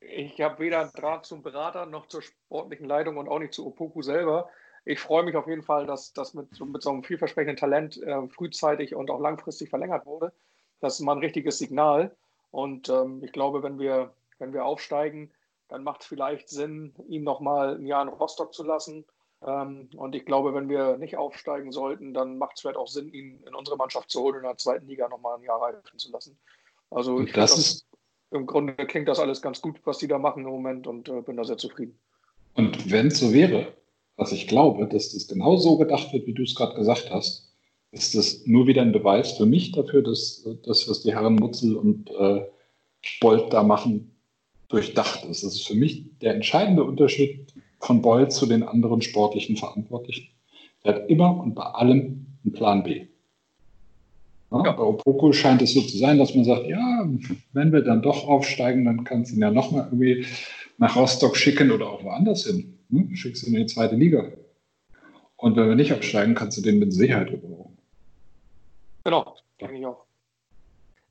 ich habe weder einen Draht zum Berater noch zur sportlichen Leitung und auch nicht zu Opoku selber. Ich freue mich auf jeden Fall, dass das mit, mit so einem vielversprechenden Talent äh, frühzeitig und auch langfristig verlängert wurde. Das ist mal ein richtiges Signal. Und ähm, ich glaube, wenn wir, wenn wir aufsteigen, dann macht es vielleicht Sinn, ihn nochmal ein Jahr in Rostock zu lassen. Ähm, und ich glaube, wenn wir nicht aufsteigen sollten, dann macht es vielleicht auch Sinn, ihn in unsere Mannschaft zu holen und in der zweiten Liga nochmal ein Jahr reifen zu lassen. Also ich das ist im Grunde klingt das alles ganz gut, was die da machen im Moment und äh, bin da sehr zufrieden. Und wenn es so wäre, was ich glaube, dass das genau so gedacht wird, wie du es gerade gesagt hast, ist das nur wieder ein Beweis für mich dafür, dass das, was die Herren Mutzel und äh, Bolt da machen, durchdacht ist. Das ist für mich der entscheidende Unterschied von Bolt zu den anderen sportlichen Verantwortlichen. Er hat immer und bei allem einen Plan B. Ja, ja. Bei Opoko scheint es so zu sein, dass man sagt, ja, wenn wir dann doch aufsteigen, dann kannst du ihn ja nochmal irgendwie nach Rostock schicken oder auch woanders hin. Hm? Schickst ihn in die zweite Liga. Und wenn wir nicht aufsteigen, kannst du den mit Sicherheit gebrauchen. Genau, denke ich auch.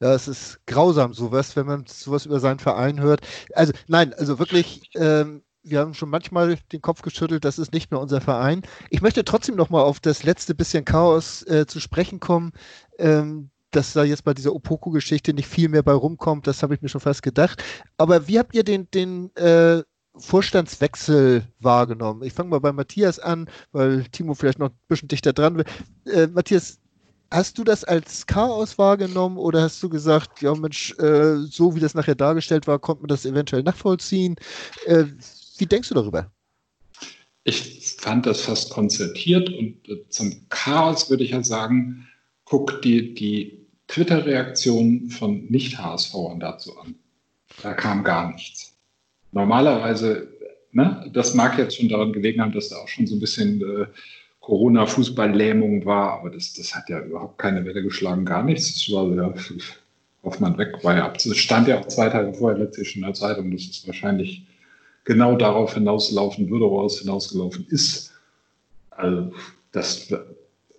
Ja, es ist grausam, sowas, wenn man sowas über seinen Verein hört. Also, nein, also wirklich, ähm, wir haben schon manchmal den Kopf geschüttelt, das ist nicht mehr unser Verein. Ich möchte trotzdem noch mal auf das letzte bisschen Chaos äh, zu sprechen kommen. Ähm, dass da jetzt bei dieser Opoku-Geschichte nicht viel mehr bei rumkommt, das habe ich mir schon fast gedacht. Aber wie habt ihr den, den äh, Vorstandswechsel wahrgenommen? Ich fange mal bei Matthias an, weil Timo vielleicht noch ein bisschen dichter dran will. Äh, Matthias, hast du das als Chaos wahrgenommen oder hast du gesagt, ja Mensch, äh, so wie das nachher dargestellt war, konnte man das eventuell nachvollziehen? Wie denkst du darüber? Ich fand das fast konzertiert und äh, zum Chaos würde ich ja sagen, guck dir die Twitter-Reaktionen von Nicht-HSVern dazu an. Da kam gar nichts. Normalerweise, ne, das mag jetzt schon daran gelegen haben, dass da auch schon so ein bisschen äh, Corona-Fußball-Lähmung war, aber das, das hat ja überhaupt keine Welle geschlagen, gar nichts. Das war ja, Hoffmann weg, war ja, stand ja auch zwei Tage vorher letztlich schon in der Zeitung, dass es wahrscheinlich genau darauf hinauslaufen würde, woraus hinausgelaufen ist. Also das,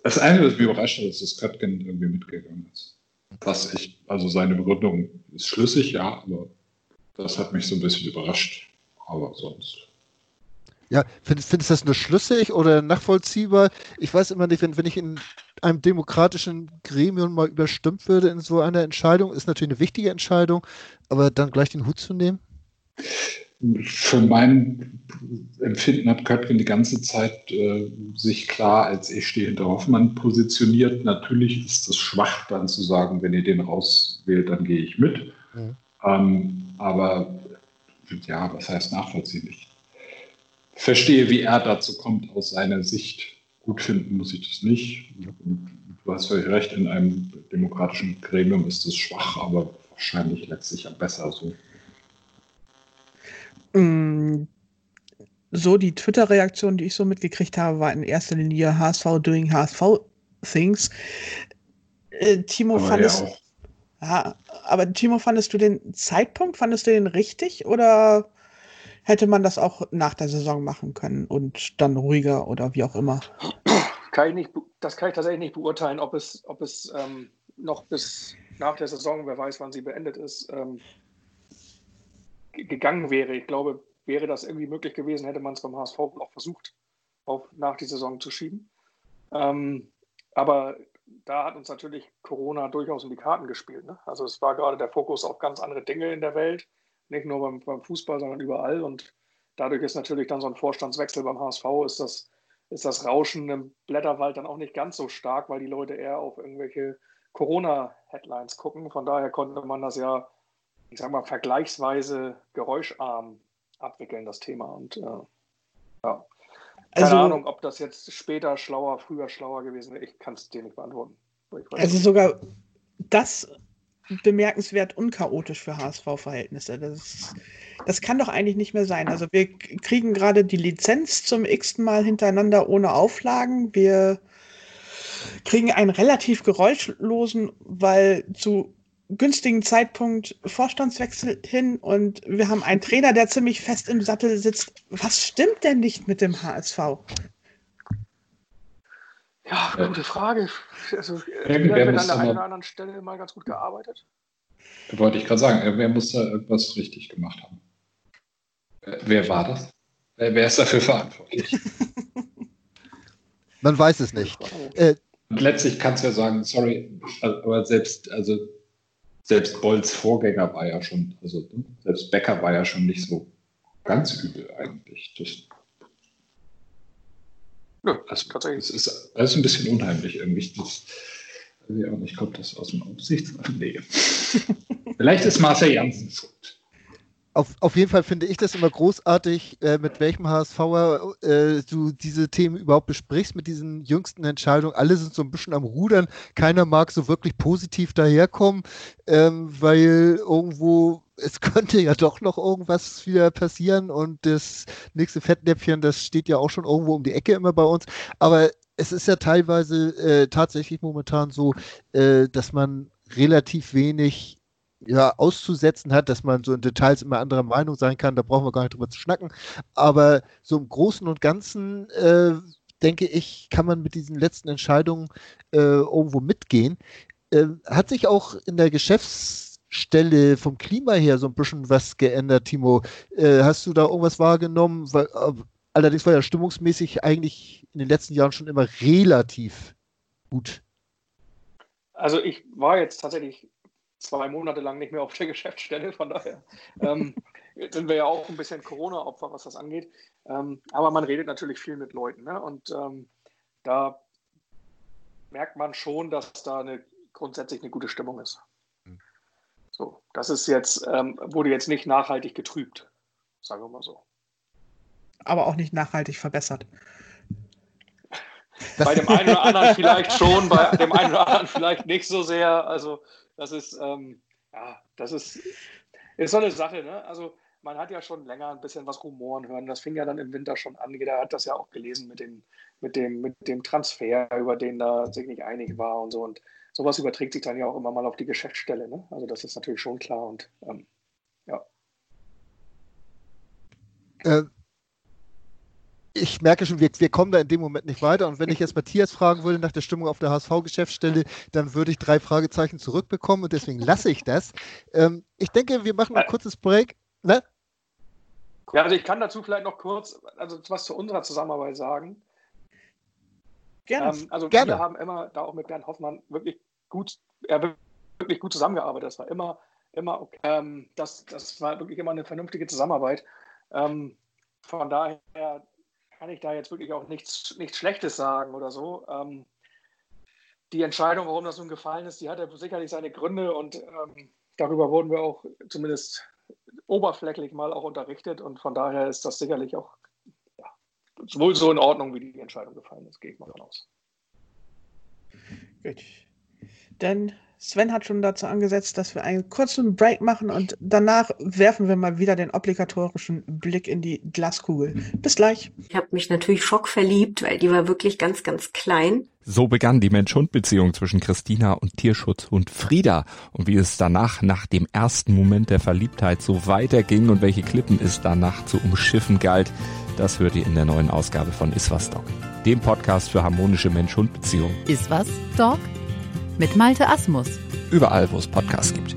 das eine, was mich überrascht hat, ist, dass Köttgen irgendwie mitgegangen ist. Was ich, also seine Begründung ist schlüssig, ja, aber das hat mich so ein bisschen überrascht. Aber sonst. Ja, findest, findest du das nur schlüssig oder nachvollziehbar? Ich weiß immer nicht, wenn, wenn ich in einem demokratischen Gremium mal überstimmt würde in so einer Entscheidung, ist natürlich eine wichtige Entscheidung, aber dann gleich den Hut zu nehmen? Für mein Empfinden hat Köttgen die ganze Zeit äh, sich klar als ich stehe hinter Hoffmann positioniert. Natürlich ist es schwach, dann zu sagen, wenn ihr den rauswählt, dann gehe ich mit. Mhm. Ähm, aber ja, was heißt nachvollziehen? Ich verstehe, wie er dazu kommt aus seiner Sicht. Gut finden muss ich das nicht. Du hast völlig recht, in einem demokratischen Gremium ist es schwach, aber wahrscheinlich letztlich besser so. Mm, so die Twitter-Reaktion, die ich so mitgekriegt habe, war in erster Linie HSV doing HSV Things. Äh, Timo aber fandest, ja, ja, aber Timo, fandest du den Zeitpunkt, fandest du den richtig oder hätte man das auch nach der Saison machen können und dann ruhiger oder wie auch immer? Kann ich nicht, das kann ich tatsächlich nicht beurteilen, ob es, ob es ähm, noch bis nach der Saison, wer weiß, wann sie beendet ist, ähm, gegangen wäre. Ich glaube, wäre das irgendwie möglich gewesen, hätte man es beim HSV auch versucht, auf, nach die Saison zu schieben. Ähm, aber da hat uns natürlich Corona durchaus in die Karten gespielt. Ne? Also es war gerade der Fokus auf ganz andere Dinge in der Welt, nicht nur beim, beim, Fußball, sondern überall. Und dadurch ist natürlich dann so ein Vorstandswechsel beim HSV, ist das, ist das Rauschen im Blätterwald dann auch nicht ganz so stark, weil die Leute eher auf irgendwelche Corona-Headlines gucken. Von daher konnte man das ja ich sag mal, vergleichsweise geräuscharm abwickeln, das Thema. Und äh, ja. Keine also, Ahnung, ob das jetzt später schlauer, früher schlauer gewesen wäre. Ich kann es dir nicht beantworten. Also sogar das bemerkenswert unchaotisch für HSV-Verhältnisse. Das, das kann doch eigentlich nicht mehr sein. Also wir kriegen gerade die Lizenz zum x-ten Mal hintereinander ohne Auflagen. Wir kriegen einen relativ geräuschlosen, weil zu günstigen Zeitpunkt Vorstandswechsel hin und wir haben einen Trainer, der ziemlich fest im Sattel sitzt. Was stimmt denn nicht mit dem HSV? Ja, gute Frage. Also, Irgendwer wird muss an der einen oder anderen Stelle mal ganz gut gearbeitet. Wollte ich gerade sagen, irgendwer muss da irgendwas richtig gemacht haben. Wer- war das? Wer, wer ist dafür verantwortlich? Man weiß es nicht. Äh, Und letztlich kannst du ja sagen, sorry, aber selbst, also selbst Bolls Vorgänger war ja schon, also ne, selbst Becker war ja schon nicht so ganz übel eigentlich. Das, Nö, also, tatsächlich. das ist alles ein bisschen unheimlich irgendwie. Das, weiß ich kommt das aus dem Aufsichtsamt? Nee. Vielleicht ist Marcel Janssen schuld. Auf, auf jeden Fall finde ich das immer großartig, äh, mit welchem HSVer äh, du diese Themen überhaupt besprichst, mit diesen jüngsten Entscheidungen. Alle sind so ein bisschen am Rudern. Keiner mag so wirklich positiv daherkommen, ähm, weil irgendwo, es könnte ja doch noch irgendwas wieder passieren und das nächste Fettnäpfchen, das steht ja auch schon irgendwo um die Ecke immer bei uns. Aber es ist ja teilweise äh, tatsächlich momentan so, äh, dass man relativ wenig ja, auszusetzen hat, dass man so in Details immer anderer Meinung sein kann, da brauchen wir gar nicht drüber zu schnacken. Aber so im Großen und Ganzen, äh, denke ich, kann man mit diesen letzten Entscheidungen äh, irgendwo mitgehen. Äh, hat sich auch in der Geschäftsstelle vom Klima her so ein bisschen was geändert, Timo? Äh, hast du da irgendwas wahrgenommen? Weil, äh, allerdings war ja stimmungsmäßig eigentlich in den letzten Jahren schon immer relativ gut. Also ich war jetzt tatsächlich zwei Monate lang nicht mehr auf der Geschäftsstelle, von daher ähm, sind wir ja auch ein bisschen Corona-Opfer, was das angeht. Ähm, aber man redet natürlich viel mit Leuten ne? und ähm, da merkt man schon, dass da eine, grundsätzlich eine gute Stimmung ist. So, das ist jetzt, ähm, wurde jetzt nicht nachhaltig getrübt, sagen wir mal so. Aber auch nicht nachhaltig verbessert. Bei dem einen oder anderen vielleicht schon, bei dem einen oder anderen vielleicht nicht so sehr. Also das ist, ähm, ja, das ist, ist so eine Sache. Ne? Also man hat ja schon länger ein bisschen was rumoren hören. Das fing ja dann im Winter schon an. Jeder hat das ja auch gelesen mit, den, mit, dem, mit dem Transfer, über den da sich nicht einig war und so. Und sowas überträgt sich dann ja auch immer mal auf die Geschäftsstelle. Ne? Also das ist natürlich schon klar. Und ähm, ja. Äh, ich merke schon, wir, wir kommen da in dem Moment nicht weiter. Und wenn ich jetzt Matthias fragen würde nach der Stimmung auf der HSV-Geschäftsstelle, dann würde ich drei Fragezeichen zurückbekommen und deswegen lasse ich das. Ähm, ich denke, wir machen ein kurzes Break. Ne? Ja, also ich kann dazu vielleicht noch kurz also was zu unserer Zusammenarbeit sagen. Gerne. Ähm, also Gerne. wir haben immer da auch mit Bernd Hoffmann wirklich gut, er wirklich gut zusammengearbeitet. Das war immer, immer okay. Ähm, das, das war wirklich immer eine vernünftige Zusammenarbeit. Ähm, von daher kann ich da jetzt wirklich auch nichts, nichts Schlechtes sagen oder so. Ähm, die Entscheidung, warum das nun gefallen ist, die hatte sicherlich seine Gründe und ähm, darüber wurden wir auch zumindest oberflächlich mal auch unterrichtet und von daher ist das sicherlich auch ja, wohl so in Ordnung, wie die Entscheidung gefallen ist, gehe ich mal von aus. Gut. Denn Sven hat schon dazu angesetzt, dass wir einen kurzen Break machen und danach werfen wir mal wieder den obligatorischen Blick in die Glaskugel. Bis gleich. Ich habe mich natürlich schockverliebt, weil die war wirklich ganz, ganz klein. So begann die Mensch-Hund-Beziehung zwischen Christina und Tierschutzhund Frieda. Und wie es danach, nach dem ersten Moment der Verliebtheit, so weiterging und welche Klippen es danach zu umschiffen galt, das hört ihr in der neuen Ausgabe von Iswas Dog, dem Podcast für harmonische Mensch-Hund-Beziehungen. Ist was, Dog? Mit Malte Asmus. Überall, wo es Podcasts gibt.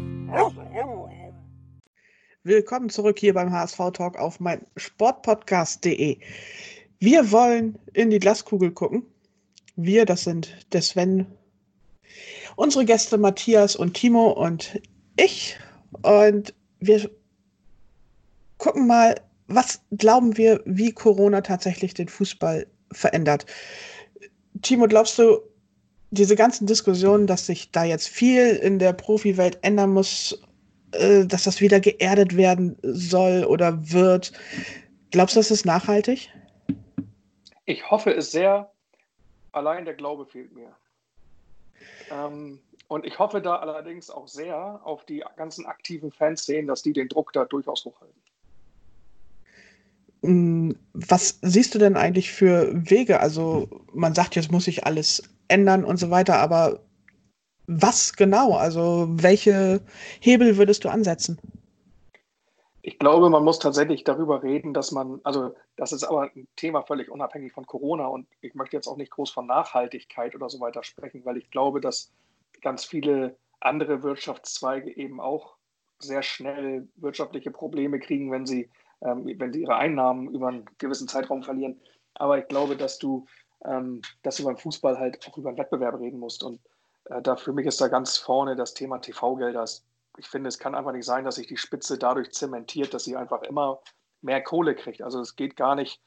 Willkommen zurück hier beim HSV Talk auf mein Sportpodcast.de. Wir wollen in die Glaskugel gucken. Wir, das sind der Sven, unsere Gäste Matthias und Timo und ich. Und wir gucken mal, was glauben wir, wie Corona tatsächlich den Fußball verändert. Timo, glaubst du, diese ganzen Diskussionen, dass sich da jetzt viel in der Profiwelt ändern muss, äh, dass das wieder geerdet werden soll oder wird, glaubst du, das ist nachhaltig? Ich hoffe es sehr. Allein der Glaube fehlt mir. Ähm, und ich hoffe da allerdings auch sehr auf die ganzen aktiven Fans sehen, dass die den Druck da durchaus hochhalten. Mm, Was siehst du denn eigentlich für Wege? Also man sagt, jetzt muss sich alles ändern und so weiter. Aber was genau? Also welche Hebel würdest du ansetzen? Ich glaube, man muss tatsächlich darüber reden, dass man, also das ist aber ein Thema völlig unabhängig von Corona und ich möchte jetzt auch nicht groß von Nachhaltigkeit oder so weiter sprechen, weil ich glaube, dass ganz viele andere Wirtschaftszweige eben auch sehr schnell wirtschaftliche Probleme kriegen, wenn sie, ähm, wenn sie ihre Einnahmen über einen gewissen Zeitraum verlieren. Aber ich glaube, dass du, ähm, dass du beim Fußball halt auch über einen Wettbewerb reden musst. Und äh, da für mich ist da ganz vorne das Thema TV-Gelder ich finde, es kann einfach nicht sein, dass sich die Spitze dadurch zementiert, dass sie einfach immer mehr Kohle kriegt. Also es geht gar nicht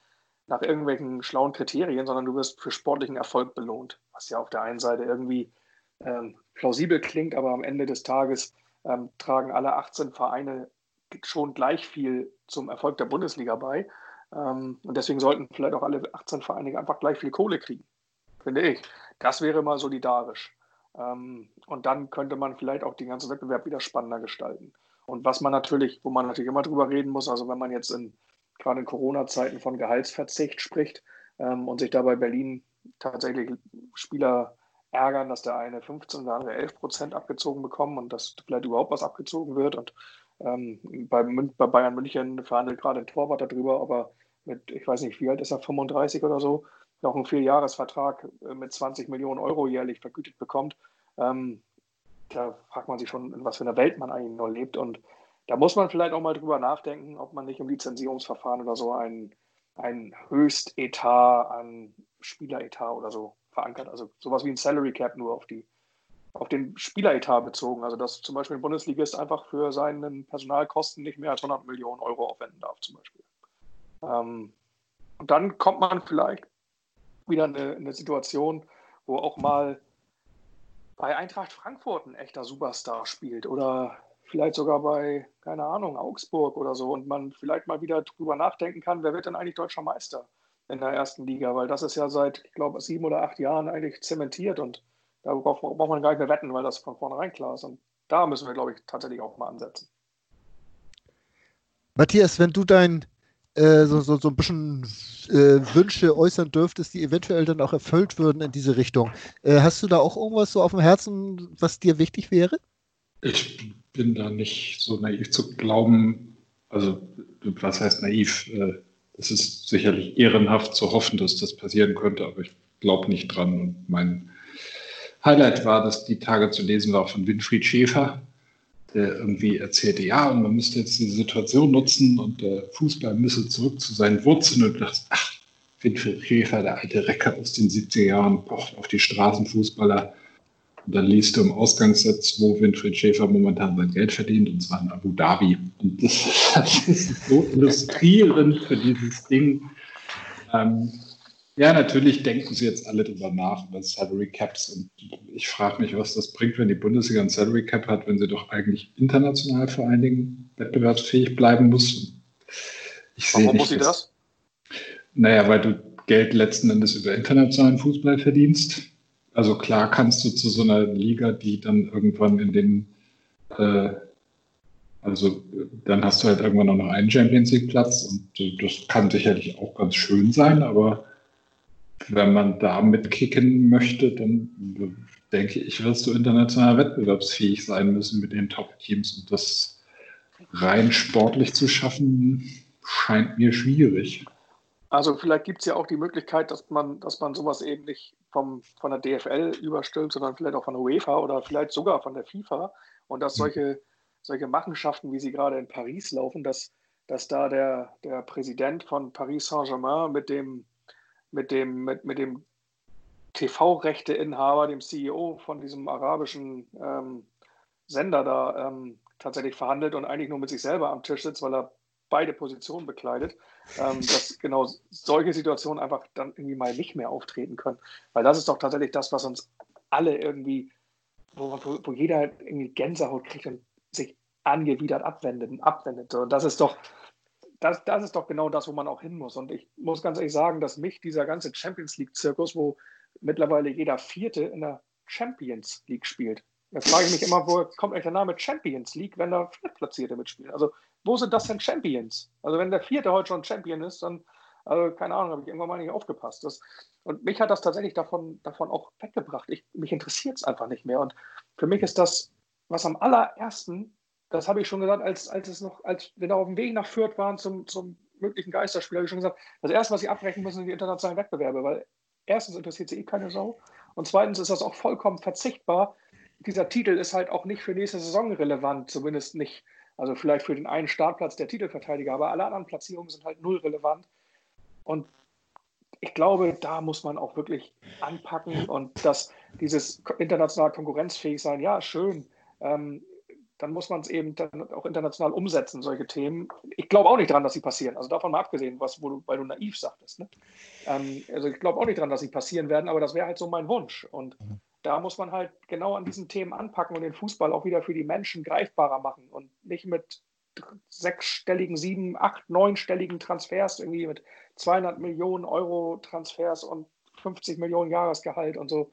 nach irgendwelchen schlauen Kriterien, sondern du wirst für sportlichen Erfolg belohnt, was ja auf der einen Seite irgendwie ähm, plausibel klingt, aber am Ende des Tages ähm, tragen alle 18 Vereine schon gleich viel zum Erfolg der Bundesliga bei. Ähm, und deswegen sollten vielleicht auch alle 18 Vereine einfach gleich viel Kohle kriegen, finde ich. Das wäre mal solidarisch. Ähm, und dann könnte man vielleicht auch den ganzen Wettbewerb wieder spannender gestalten. Und was man natürlich, wo man natürlich immer drüber reden muss, also wenn man jetzt in, gerade in Corona-Zeiten von Gehaltsverzicht spricht ähm, und sich dabei Berlin tatsächlich Spieler ärgern, dass der eine 15 und der andere 11 Prozent abgezogen bekommen und dass vielleicht überhaupt was abgezogen wird. Und ähm, bei, bei, Bayern München verhandelt gerade ein Torwart darüber, ob er mit, ich weiß nicht, wie alt ist er, 35 oder so, noch einen Vierjahresvertrag äh, mit 20 Millionen Euro jährlich vergütet bekommt, ähm, da fragt man sich schon, in was für einer Welt man eigentlich nur lebt. Und da muss man vielleicht auch mal drüber nachdenken, ob man nicht im Lizenzierungsverfahren oder so ein, ein Höchstetat an Spieleretat oder so verankert. Also sowas wie ein Salary Cap nur auf die auf den Spieleretat bezogen. Also dass zum Beispiel ein Bundesligist einfach für seinen Personalkosten nicht mehr als 100 Millionen Euro aufwenden darf zum Beispiel. Ähm, und dann kommt man vielleicht wieder eine, eine Situation, wo auch mal bei Eintracht Frankfurt ein echter Superstar spielt oder vielleicht sogar bei, keine Ahnung, Augsburg oder so und man vielleicht mal wieder drüber nachdenken kann, wer wird denn eigentlich deutscher Meister in der ersten Liga, weil das ist ja seit, ich glaube, sieben oder acht Jahren eigentlich zementiert und da braucht, braucht man gar nicht mehr wetten, weil das von vornherein klar ist und da müssen wir, glaube ich, tatsächlich auch mal ansetzen. Matthias, wenn du dein äh, so, so, so ein bisschen äh, Wünsche äußern dürftest, die eventuell dann auch erfüllt würden in diese Richtung. Äh, hast du da auch irgendwas so auf dem Herzen, was dir wichtig wäre? Ich bin da nicht so naiv zu glauben, also was heißt naiv? Äh, es ist sicherlich ehrenhaft zu hoffen, dass das passieren könnte, aber ich glaube nicht dran. Und mein Highlight war, dass die Tage zu lesen war von Winfried Schäfer, der irgendwie erzählte, ja, und man müsste jetzt die Situation nutzen und der Fußball müsse zurück zu seinen Wurzeln und dachte, ach, Winfried Schäfer, der alte Recker aus den 70er Jahren, pocht auf die Straßenfußballer. Und dann liest du im Ausgangssatz, wo Winfried Schäfer momentan sein Geld verdient, und zwar in Abu Dhabi. Und das, ist so illustrierend für dieses Ding. Ähm, ja, natürlich denken sie jetzt alle drüber nach, über Salary Caps. Und ich frage mich, was das bringt, wenn die Bundesliga ein Salary Cap hat, wenn sie doch eigentlich international vor allen Dingen wettbewerbsfähig bleiben muss. Ich Warum nicht, muss sie das? Naja, weil du Geld letzten Endes über internationalen Fußball verdienst. Also klar kannst du zu so einer Liga, die dann irgendwann in den, äh, also dann hast du halt irgendwann noch einen Champions League Platz und äh, das kann sicherlich auch ganz schön sein, aber wenn man da mitkicken möchte, dann denke ich, wirst du international wettbewerbsfähig sein müssen mit den Top-Teams. Und das rein sportlich zu schaffen, scheint mir schwierig. Also vielleicht gibt es ja auch die Möglichkeit, dass man, dass man sowas eben nicht vom, von der DFL überstülpt, sondern vielleicht auch von der UEFA oder vielleicht sogar von der FIFA. Und dass hm. solche, solche Machenschaften, wie sie gerade in Paris laufen, dass, dass da der, der Präsident von Paris Saint-Germain mit dem mit dem, mit, mit dem TV-Rechteinhaber, dem CEO von diesem arabischen ähm, Sender da ähm, tatsächlich verhandelt und eigentlich nur mit sich selber am Tisch sitzt, weil er beide Positionen bekleidet, ähm, dass genau solche Situationen einfach dann irgendwie mal nicht mehr auftreten können. Weil das ist doch tatsächlich das, was uns alle irgendwie, wo, wo, jeder halt irgendwie Gänsehaut kriegt und sich angewidert abwendet und abwendet. Und das ist doch, das, das ist doch genau das, wo man auch hin muss. Und ich muss ganz ehrlich sagen, dass mich dieser ganze Champions League-Zirkus, wo mittlerweile jeder Vierte in der Champions League spielt. Jetzt frage ich mich immer, wo kommt eigentlich der Name Champions League, wenn da Viertplatzierte mitspielen? Also, wo sind das denn Champions? Also, wenn der Vierte heute schon Champion ist, dann Also keine Ahnung, habe ich irgendwann mal nicht aufgepasst. Das, und mich hat das tatsächlich davon, davon auch weggebracht. Ich, mich interessiert es einfach nicht mehr. Und für mich ist das, was am allerersten, das habe ich schon gesagt, als, als es noch, als wir da auf dem Weg nach Fürth waren zum, zum möglichen Geisterspiel, habe ich schon gesagt, das erste, was sie abbrechen müssen, sind die internationalen Wettbewerbe, weil erstens interessiert sie eh keine Sau und zweitens ist das auch vollkommen verzichtbar. Dieser Titel ist halt auch nicht für nächste Saison relevant, zumindest nicht. Also vielleicht für den einen Startplatz der Titelverteidiger, aber alle anderen Platzierungen sind halt null relevant. Und ich glaube, da muss man auch wirklich anpacken und dass dieses international konkurrenzfähig sein, ja, schön. Ähm, dann muss man es eben dann auch international umsetzen, solche Themen. Ich glaube auch nicht dran, dass sie passieren. Also davon mal abgesehen, was, wo du, weil du naiv sagtest. Ne? Ähm, also ich glaube auch nicht dran, dass sie passieren werden, aber das wäre halt so mein Wunsch. Und da muss man halt genau an diesen Themen anpacken und den Fußball auch wieder für die Menschen greifbarer machen und nicht mit sechsstelligen, sieben, acht, neunstelligen Transfers, irgendwie mit 200 Millionen Euro Transfers und 50 Millionen Jahresgehalt und so.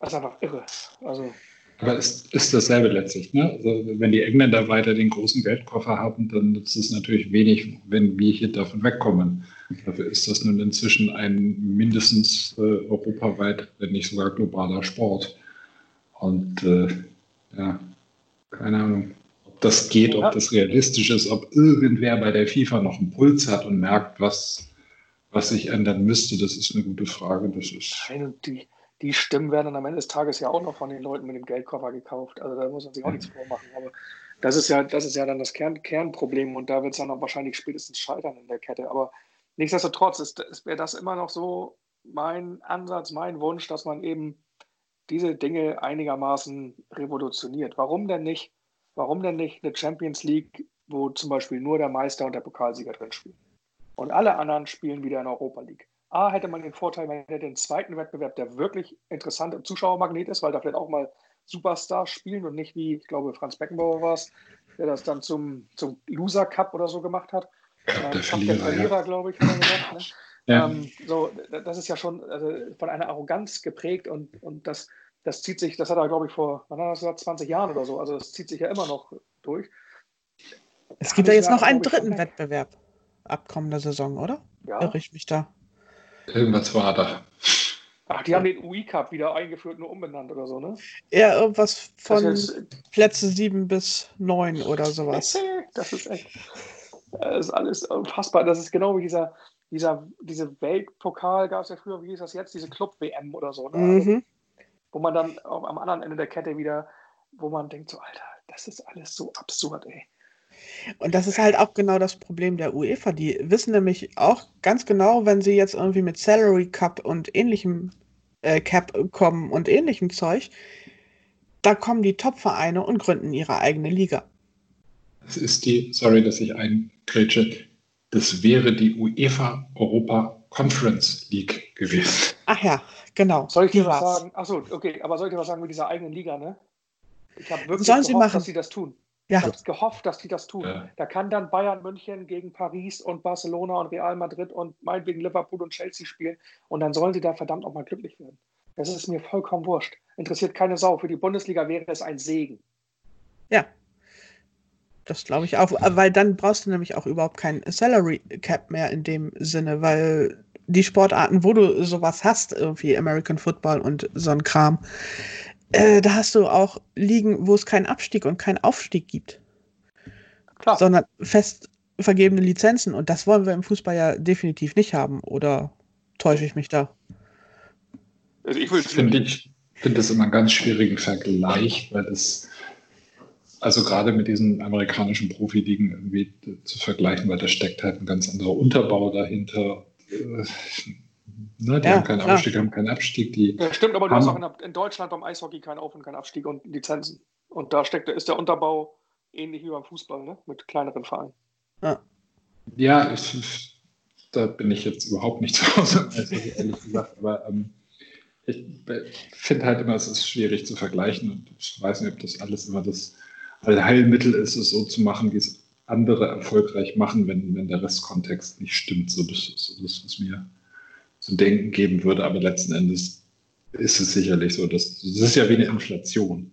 Das ist einfach irre. Also aber es ist dasselbe letztlich. Ne? Also wenn die Engländer weiter den großen Geldkoffer haben, dann nutzt es natürlich wenig, wenn wir hier davon wegkommen. Dafür ist das nun inzwischen ein mindestens äh, europaweit, wenn nicht sogar globaler Sport. Und äh, ja, keine Ahnung, ob das geht, ob das realistisch ist, ob irgendwer bei der FIFA noch einen Puls hat und merkt, was, was sich ändern müsste, das ist eine gute Frage. Das ist. Nein, die, die Stimmen werden dann am Ende des Tages ja auch noch von den Leuten mit dem Geldkoffer gekauft. Also da muss man sich auch nichts vormachen. Aber das ist ja, das ist ja dann das Kern, Kernproblem und da wird es dann auch wahrscheinlich spätestens scheitern in der Kette. Aber nichtsdestotrotz ist, ist wäre das immer noch so mein Ansatz, mein Wunsch, dass man eben diese Dinge einigermaßen revolutioniert. Warum denn nicht? Warum denn nicht eine Champions League, wo zum Beispiel nur der Meister und der Pokalsieger drin spielen? Und alle anderen spielen wieder in Europa League. A, hätte man den Vorteil, man hätte den zweiten Wettbewerb, der wirklich interessant im Zuschauermagnet ist, weil da vielleicht auch mal Superstars spielen und nicht wie, ich glaube, Franz Beckenbauer war es, der das dann zum, zum Loser Cup oder so gemacht hat. Ja, der, ähm, Verlierer, der Verlierer, ja. glaube ich, hat er gesagt. Ne? Ja. Ähm, so, das ist ja schon also von einer Arroganz geprägt und, und das, das zieht sich, das hat er, glaube ich, vor, wann hat er das gesagt, 20 Jahren oder so, also das zieht sich ja immer noch durch. Es gibt ja jetzt noch einen dritten Wettbewerb ab kommender Saison, oder? Ja. Irre ich mich da? Irgendwas war da. Ach, die haben den UI Cup wieder eingeführt, nur umbenannt oder so, ne? Ja, irgendwas von heißt, Plätze 7 bis 9 oder sowas. das ist echt. Das ist alles unfassbar. Das ist genau wie dieser, dieser diese Weltpokal gab es ja früher, wie hieß das jetzt? Diese Club-WM oder so, ne? Also, mhm. wo man dann am anderen Ende der Kette wieder, wo man denkt, so, Alter, das ist alles so absurd, ey. Und das ist halt auch genau das Problem der UEFA. Die wissen nämlich auch ganz genau, wenn sie jetzt irgendwie mit Salary Cup und ähnlichem äh, Cap kommen und ähnlichem Zeug, da kommen die Top-Vereine und gründen ihre eigene Liga. Das ist die, sorry, dass ich eingrätsche, das wäre die UEFA Europa Conference League gewesen. Ach ja, genau. Soll ich dir was sagen? Achso, okay, aber soll ich dir was sagen mit dieser eigenen Liga, ne? Ich habe wirklich Sollen gehofft, sie machen. dass sie das tun. Ja. Ich habe gehofft, dass die das tun. Ja. Da kann dann Bayern München gegen Paris und Barcelona und Real Madrid und meinetwegen Liverpool und Chelsea spielen. Und dann sollen sie da verdammt auch mal glücklich werden. Das ist mir vollkommen wurscht. Interessiert keine Sau. Für die Bundesliga wäre es ein Segen. Ja. Das glaube ich auch. Weil dann brauchst du nämlich auch überhaupt kein Salary Cap mehr in dem Sinne, weil die Sportarten, wo du sowas hast, irgendwie American Football und so ein Kram, äh, da hast du auch Ligen, wo es keinen Abstieg und keinen Aufstieg gibt. Klar. Sondern fest vergebene Lizenzen. Und das wollen wir im Fußball ja definitiv nicht haben. Oder täusche ich mich da? Also ich finde ich finde das immer einen ganz schwierigen Vergleich, weil das also gerade mit diesen amerikanischen Profiligen irgendwie zu vergleichen, weil da steckt halt ein ganz anderer Unterbau dahinter. Ne, die ja, haben keinen klar. Aufstieg, haben keinen Abstieg. Die ja, stimmt, aber du hast auch in, in, Deutschland beim Eishockey keinen Auf- und keinen Abstieg und Lizenzen. Und da steckt, ist der Unterbau ähnlich wie beim Fußball, ne? mit kleineren Vereinen. Ja, ja ich, da bin ich jetzt überhaupt nicht zu Hause, ehrlich gesagt. Aber ähm, ich finde halt immer, es ist schwierig zu vergleichen und ich weiß nicht, ob das alles immer das Heilmittel ist, es so zu machen, wie es andere erfolgreich machen, wenn, wenn der Restkontext nicht stimmt. So, das ist so das, was mir zu denken geben würde. Aber letzten Endes ist es sicherlich so, dass das ist ja wie eine Inflation.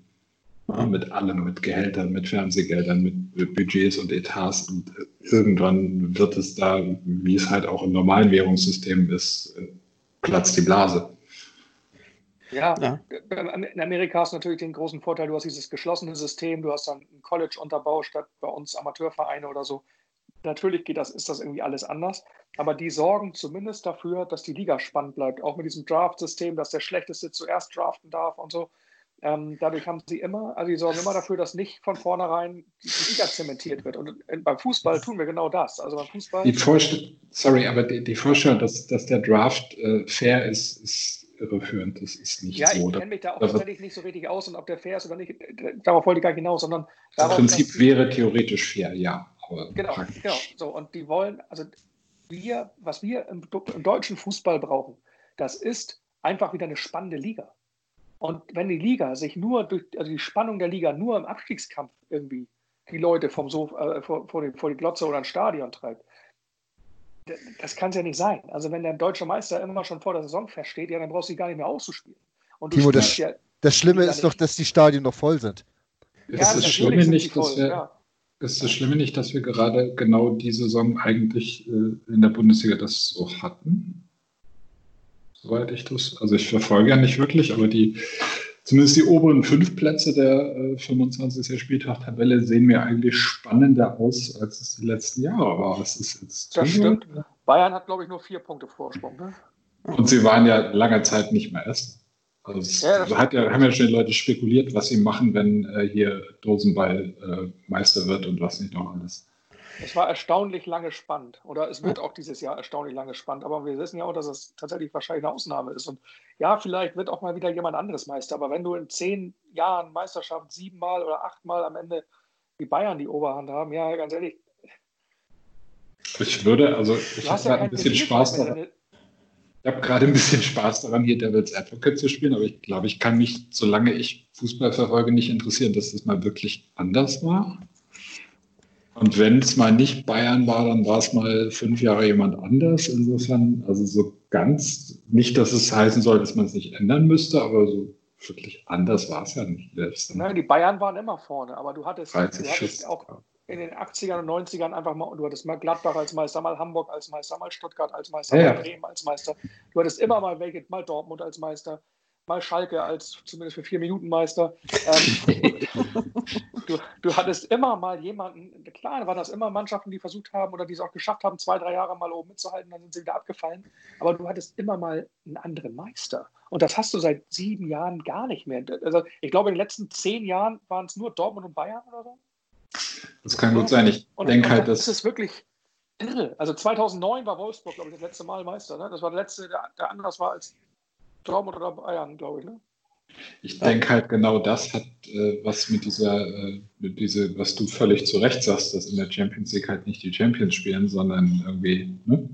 Ja, mit allem, mit Gehältern, mit Fernsehgeldern, mit Budgets und Etats. Und irgendwann wird es da, wie es halt auch im normalen Währungssystem ist, platzt die Blase. Ja, ja, in Amerika hast du natürlich den großen Vorteil, du hast dieses geschlossene System, du hast dann ein College-Unterbau statt bei uns Amateurvereine oder so. Natürlich geht das, ist das irgendwie alles anders, aber die sorgen zumindest dafür, dass die Liga spannend bleibt, auch mit diesem Draft-System, dass der Schlechteste zuerst draften darf und so. Ähm, dadurch haben sie immer, also die sorgen immer dafür, dass nicht von vornherein die Liga zementiert wird. Und beim Fußball tun wir genau das. Also beim Fußball. Die Vorstellung, sorry, aber die, die Vorstellung, dass, dass der Draft äh, fair ist, ist irreführend. Das ist nicht ja, so. Ja, ich kenne mich da auch tatsächlich nicht so richtig aus und ob der fair ist oder nicht, darauf wollte ich gar nicht hinaus, sondern darauf, Im Prinzip wäre theoretisch fair, ja. Genau, genau. So, und die wollen, also wir, was wir im, im deutschen Fußball brauchen, das ist einfach wieder eine spannende Liga. Und wenn die Liga sich nur durch, also die Spannung der Liga nur im Abstiegskampf irgendwie die Leute vom Sofa, äh, vor, vor, die, vor die Glotze oder ein Stadion treibt, das kann es ja nicht sein. Also wenn der deutsche Meister immer schon vor der Saison feststeht, ja, dann brauchst du sie gar nicht mehr auszuspielen. Und Timo, das, ja, das Schlimme ist doch, dass die Stadien noch voll sind. Ja, ist, das Schlimme nicht, dass wir, ja. Ist das Schlimme nicht, dass wir gerade genau die Saison eigentlich äh, in der Bundesliga das so hatten? Soweit ich das, also ich verfolge ja nicht wirklich, aber die zumindest die oberen fünf Plätze der äh, 25. Spieltag-Tabelle sehen mir eigentlich spannender aus, als es die letzten Jahre war. Das, ist jetzt das stimmt. Bayern hat, glaube ich, nur vier Punkte Vorsprung. Ne? Und sie waren ja lange Zeit nicht mehr essen. Also ja, hat ja, haben ja schon Leute spekuliert, was sie machen, wenn äh, hier Dosenball äh, Meister wird und was nicht noch alles. Es war erstaunlich lange spannend. Oder es wird auch dieses Jahr erstaunlich lange spannend. Aber wir wissen ja auch, dass es tatsächlich wahrscheinlich eine Ausnahme ist. Und ja, vielleicht wird auch mal wieder jemand anderes Meister. Aber wenn du in zehn Jahren Meisterschaft siebenmal oder achtmal am Ende die Bayern die Oberhand haben, ja, ganz ehrlich. Ich würde, also ich habe gerade ein bisschen Spaß daran. Ich habe gerade ein bisschen Spaß daran, hier Devil's Advocate zu spielen, aber ich glaube, ich kann mich, solange ich Fußball verfolge, nicht interessieren, dass das mal wirklich anders war. Und wenn es mal nicht Bayern war, dann war es mal fünf Jahre jemand anders. Insofern, also so ganz, nicht, dass es heißen soll, dass man es nicht ändern müsste, aber so wirklich anders war es ja nicht. Selbst. Nein, die Bayern waren immer vorne, aber du hattest, du hattest auch in den 80ern und 90ern einfach mal, du hattest mal Gladbach als Meister, mal Hamburg als Meister, mal Stuttgart als Meister, ja, mal Bremen als Meister. Du hattest immer mal welche, mal Dortmund als Meister mal Schalke als zumindest für vier Minuten Meister. Ähm, du, du, hattest immer mal jemanden, klar waren das immer Mannschaften, die versucht haben oder die es auch geschafft haben, zwei, drei Jahre mal oben mitzuhalten, dann sind sie wieder abgefallen. Aber du hattest immer mal einen anderen Meister. Und das hast du seit sieben Jahren gar nicht mehr. Also ich glaube, in den letzten zehn Jahren waren es nur Dortmund und Bayern oder so. Das kann gut sein. Ich denke halt, dass. Das ist wirklich irre. Also 2009 war Wolfsburg, glaube ich, das letzte Mal Meister. Ne? Das war der letzte, der, der anders war als Dortmund oder Bayern, glaube ich, ne? Ich denke halt genau das hat äh, was mit dieser, äh, mit diese, was du völlig zu Recht sagst, dass in der Champions League halt nicht die Champions spielen, sondern irgendwie ne,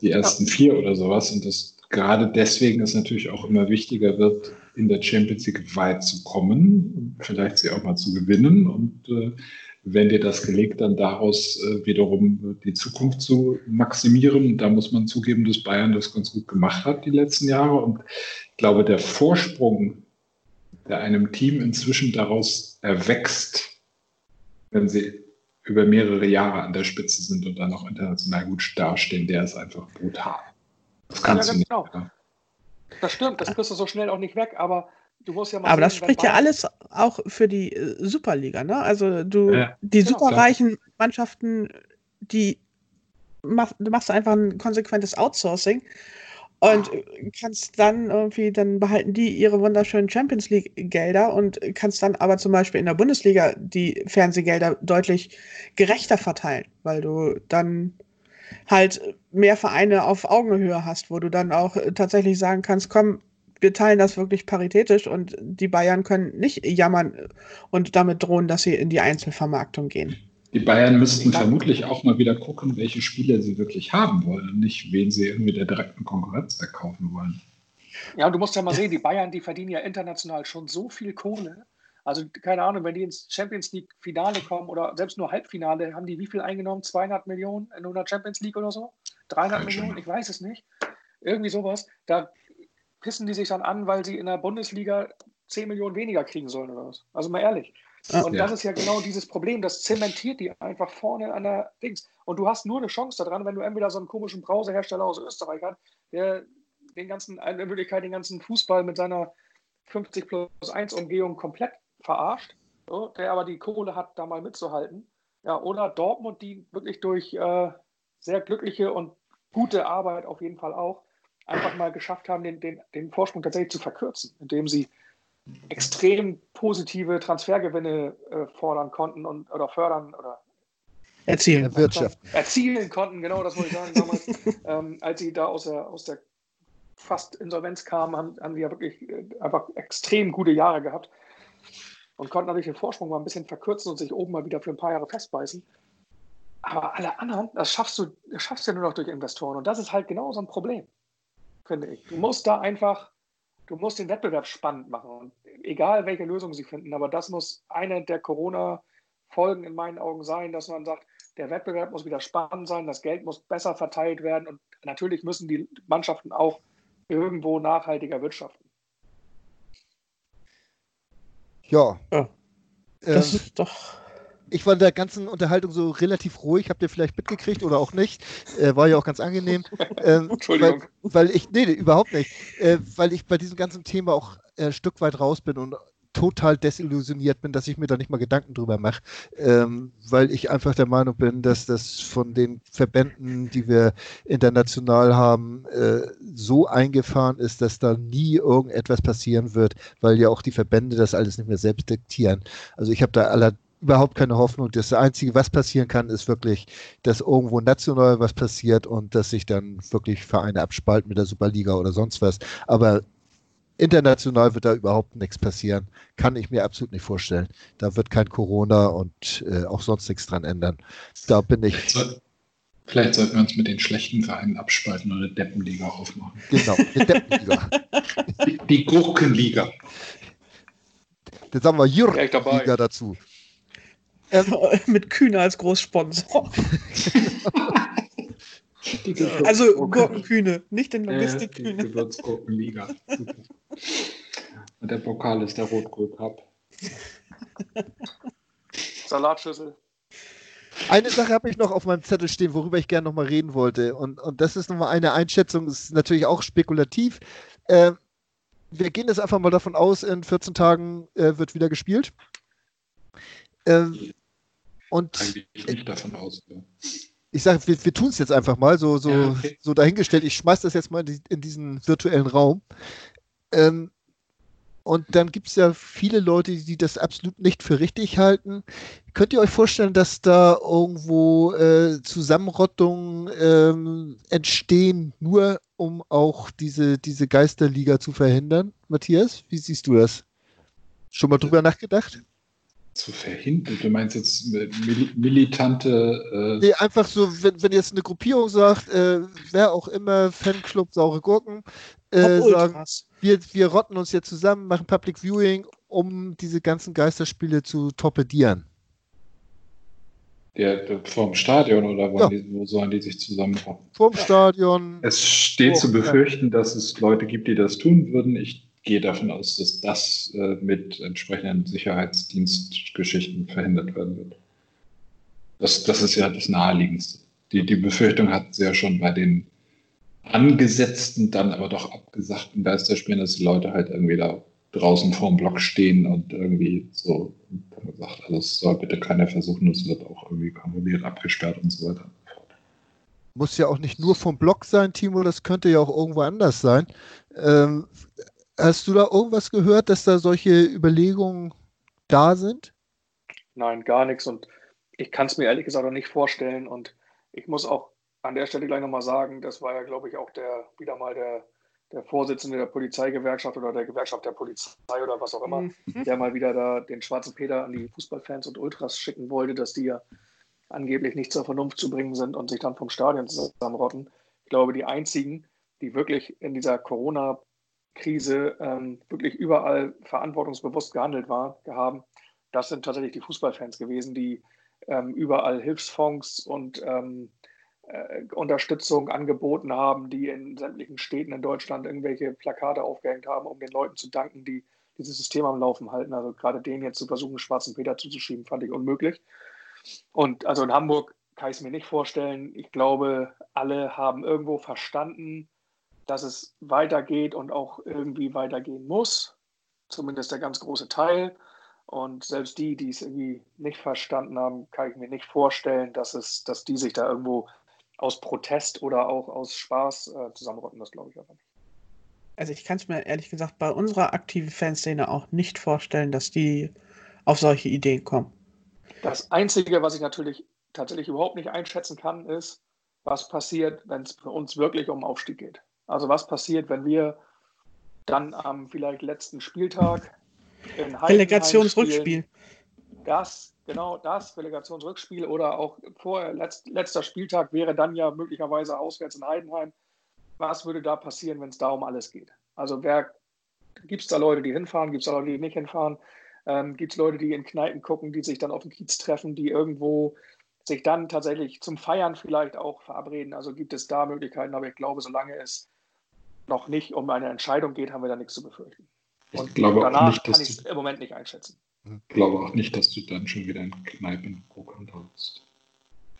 die ersten ja. vier oder sowas. Und das gerade deswegen ist natürlich auch immer wichtiger wird, in der Champions League weit zu kommen, vielleicht sie auch mal zu gewinnen und äh, wenn dir das gelingt, dann daraus äh, wiederum die Zukunft zu maximieren. da muss man zugeben, dass Bayern das ganz gut gemacht hat die letzten Jahre. Und ich glaube, der Vorsprung, der einem Team inzwischen daraus erwächst, wenn sie über mehrere Jahre an der Spitze sind und dann auch international gut dastehen, der ist einfach brutal. Das kannst ja, du nicht. Genau. Das stimmt, das kriegst du so schnell auch nicht weg, aber Du musst ja mal Aber sehen, das spricht ja alles auch für die äh, Superliga, ne? Also du, ja, die genau, superreichen klar. Mannschaften, die mach, du machst einfach ein konsequentes Outsourcing und kannst dann irgendwie, dann behalten die ihre wunderschönen Champions League-Gelder und kannst dann aber zum Beispiel in der Bundesliga die Fernsehgelder deutlich gerechter verteilen, weil du dann halt mehr Vereine auf Augenhöhe hast, wo du dann auch tatsächlich sagen kannst, komm, wir teilen das wirklich paritätisch und die Bayern können nicht jammern und damit drohen, dass sie in die Einzelvermarktung gehen. Die Bayern müssten vermutlich auch mal wieder gucken, welche Spieler sie wirklich haben wollen, nicht wen sie irgendwie der direkten Konkurrenz verkaufen wollen. Ja, du musst ja mal sehen, die Bayern, die verdienen ja international schon so viel Kohle. Also keine Ahnung, wenn die ins Champions League Finale kommen oder selbst nur Halbfinale, haben die wie viel eingenommen? 200 Millionen in einer Champions League oder so? 300 Millionen? Ich weiß es nicht. Irgendwie sowas. Da pissen die sich dann an, weil sie in der Bundesliga 10 Millionen weniger kriegen sollen oder was. Also mal ehrlich. Und ja. das ist ja genau dieses Problem, das zementiert die einfach vorne an der Dings. Und du hast nur eine Chance daran, wenn du entweder so einen komischen Browserhersteller aus Österreich hast, der den ganzen, in Wirklichkeit den ganzen Fußball mit seiner 50 plus 1 Umgehung komplett verarscht, so, der aber die Kohle hat, da mal mitzuhalten. Ja, oder Dortmund, die wirklich durch äh, sehr glückliche und gute Arbeit auf jeden Fall auch einfach mal geschafft haben, den, den, den Vorsprung tatsächlich zu verkürzen, indem sie extrem positive Transfergewinne äh, fordern konnten und oder fördern oder erzielen. Wirtschaft. Erzielen konnten, genau, das wollte ich sagen damals. ähm, als sie da aus der, aus der fast Insolvenz kamen, haben, haben die ja wirklich äh, einfach extrem gute Jahre gehabt und konnten natürlich den Vorsprung mal ein bisschen verkürzen und sich oben mal wieder für ein paar Jahre festbeißen. Aber alle anderen, das schaffst du, das schaffst du ja nur noch durch Investoren. Und das ist halt genau so ein Problem, finde ich. Du musst da einfach, du musst den Wettbewerb spannend machen. Und egal welche Lösung sie finden, aber das muss eine der Corona-Folgen in meinen Augen sein, dass man sagt, der Wettbewerb muss wieder spannend sein, das Geld muss besser verteilt werden und natürlich müssen die Mannschaften auch irgendwo nachhaltiger wirtschaften. Ja. ja. Das ähm, ist doch. Ich war in der ganzen Unterhaltung so relativ ruhig, habt ihr vielleicht mitgekriegt oder auch nicht. Äh, war ja auch ganz angenehm. Ähm, Entschuldigung. Weil, weil, ich, nee, überhaupt nicht. Äh, weil ich bei diesem ganzen Thema auch äh, ein Stück weit raus bin und total desillusioniert bin, dass ich mir da nicht mal Gedanken drüber mache, ähm, weil ich einfach der Meinung bin, dass das von den Verbänden, die wir international haben, äh, so eingefahren ist, dass da nie irgendetwas passieren wird, weil ja auch die Verbände das alles nicht mehr selbst diktieren. Also ich habe da aller überhaupt keine Hoffnung. Das Einzige, was passieren kann, ist wirklich, dass irgendwo national was passiert und dass sich dann wirklich Vereine abspalten mit der Superliga oder sonst was. Aber international wird da überhaupt nichts passieren. Kann ich mir absolut nicht vorstellen. Da wird kein Corona und äh, auch sonst nichts dran ändern. Da bin ich. Vielleicht, soll, vielleicht sollten wir uns mit den schlechten Vereinen abspalten und eine Deppenliga aufmachen. Genau, eine Deppenliga. die, die Gurkenliga. Jetzt haben wir Jürgen-Liga dazu. Ähm, mit Kühne als Großsponsor. also Gurkenkühne, nicht den Logistikkühne. Äh, die Gewürzgurkenliga. Und der Pokal ist der Rotkohl Cup. Salatschüssel. Eine Sache habe ich noch auf meinem Zettel stehen, worüber ich gerne nochmal reden wollte. Und, und das ist nochmal eine Einschätzung, das ist natürlich auch spekulativ. Äh, wir gehen jetzt einfach mal davon aus, in 14 Tagen äh, wird wieder gespielt. Äh, und Eigentlich nicht davon aus. Ja ich sage, wir, wir tun es jetzt einfach mal, so, so, ja, okay. so dahingestellt. Ich schmeiß das jetzt mal in, die, in diesen virtuellen Raum. Ähm, und dann gibt es ja viele Leute, die das absolut nicht für richtig halten. Könnt ihr euch vorstellen, dass da irgendwo äh, Zusammenrottungen ähm, entstehen, nur um auch diese, diese Geisterliga zu verhindern? Matthias, wie siehst du das? Schon mal drüber nachgedacht? Zu verhindern? Du meinst jetzt mil militante. Äh nee, einfach so, wenn, wenn jetzt eine Gruppierung sagt, äh, wer auch immer, Fanclub Saure Gurken, äh, sagen, wir, wir rotten uns jetzt zusammen, machen Public Viewing, um diese ganzen Geisterspiele zu torpedieren. Der, der, vorm Stadion oder ja. die, wo sollen die sich zusammenrotten? Vorm Stadion. Es steht oh, zu befürchten, ja. dass es Leute gibt, die das tun würden. Ich gehe davon aus, dass das äh, mit entsprechenden Sicherheitsdienstgeschichten verhindert werden wird. Das, das ist ja das Naheliegendste. Die, die Befürchtung hat sie ja schon bei den angesetzten, dann aber doch abgesagten Geisterspielen, dass die Leute halt irgendwie da draußen vorm Block stehen und irgendwie so dann gesagt, also es soll bitte keiner versuchen, es wird auch irgendwie kontrolliert, abgesperrt und so weiter. Muss ja auch nicht nur vom Block sein, Timo, das könnte ja auch irgendwo anders sein. Ähm, Hast du da irgendwas gehört, dass da solche Überlegungen da sind? Nein, gar nichts. Und ich kann es mir ehrlich gesagt auch nicht vorstellen. Und ich muss auch an der Stelle gleich nochmal sagen, das war ja, glaube ich, auch der wieder mal der, der Vorsitzende der Polizeigewerkschaft oder der Gewerkschaft der Polizei oder was auch immer, mhm. der mal wieder da den schwarzen Peter an die Fußballfans und Ultras schicken wollte, dass die ja angeblich nicht zur Vernunft zu bringen sind und sich dann vom Stadion zusammenrotten. Ich glaube, die einzigen, die wirklich in dieser Corona- Krise ähm, wirklich überall verantwortungsbewusst gehandelt war, haben, das sind tatsächlich die Fußballfans gewesen, die ähm, überall Hilfsfonds und ähm, äh, Unterstützung angeboten haben, die in sämtlichen Städten in Deutschland irgendwelche Plakate aufgehängt haben, um den Leuten zu danken, die dieses System am Laufen halten. Also gerade den jetzt zu versuchen, schwarzen Peter zuzuschieben, fand ich unmöglich. Und also in Hamburg kann ich es mir nicht vorstellen. Ich glaube, alle haben irgendwo verstanden, dass es weitergeht und auch irgendwie weitergehen muss. Zumindest der ganz große Teil. Und selbst die, die es irgendwie nicht verstanden haben, kann ich mir nicht vorstellen, dass, es, dass die sich da irgendwo aus Protest oder auch aus Spaß äh, zusammenrotten. Das glaube ich aber nicht. Also ich kann es mir ehrlich gesagt bei unserer aktiven Fanszene auch nicht vorstellen, dass die auf solche Ideen kommen. Das Einzige, was ich natürlich tatsächlich überhaupt nicht einschätzen kann, ist, was passiert, wenn es für uns wirklich um Aufstieg geht. Also was passiert, wenn wir dann am vielleicht letzten Spieltag in Relegationsrückspiel. Das, genau das, Relegationsrückspiel oder auch vorher, letzt, letzter Spieltag wäre dann ja möglicherweise auswärts in Heidenheim. Was würde da passieren, wenn es da um alles geht? Also gibt es da Leute, die hinfahren, gibt es da Leute, die nicht hinfahren? Ähm, gibt es Leute, die in Kneipen gucken, die sich dann auf dem Kiez treffen, die irgendwo sich dann tatsächlich zum Feiern vielleicht auch verabreden? Also gibt es da Möglichkeiten, aber ich glaube, solange es noch nicht um eine Entscheidung geht, haben wir da nichts zu befürchten. Und ich glaube danach auch nicht, kann ich es im Moment nicht einschätzen. Ich glaube auch nicht, dass du dann schon wieder in Kneipen gucken darfst.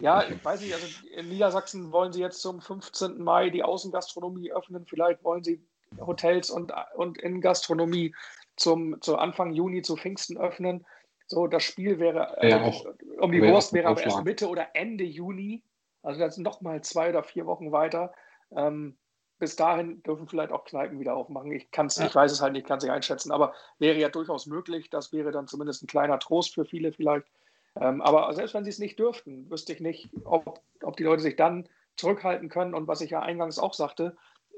Ja, ich weiß nicht, also in Niedersachsen wollen sie jetzt zum 15. Mai die Außengastronomie öffnen. Vielleicht wollen sie Hotels und, und Innengastronomie zum, zu Anfang Juni zu Pfingsten öffnen. So, das Spiel wäre, ja, auch, um die Wurst wäre aber erst Mitte oder Ende Juni. Also das sind noch mal zwei oder vier Wochen weiter. Ähm, bis dahin dürfen vielleicht auch Kneipen wieder aufmachen. Ich, kann's, ja. ich weiß es halt nicht, kann es nicht einschätzen, aber wäre ja durchaus möglich. Das wäre dann zumindest ein kleiner Trost für viele vielleicht. Ähm, aber selbst wenn sie es nicht dürften, wüsste ich nicht, ob, ob die Leute sich dann zurückhalten können. Und was ich ja eingangs auch sagte,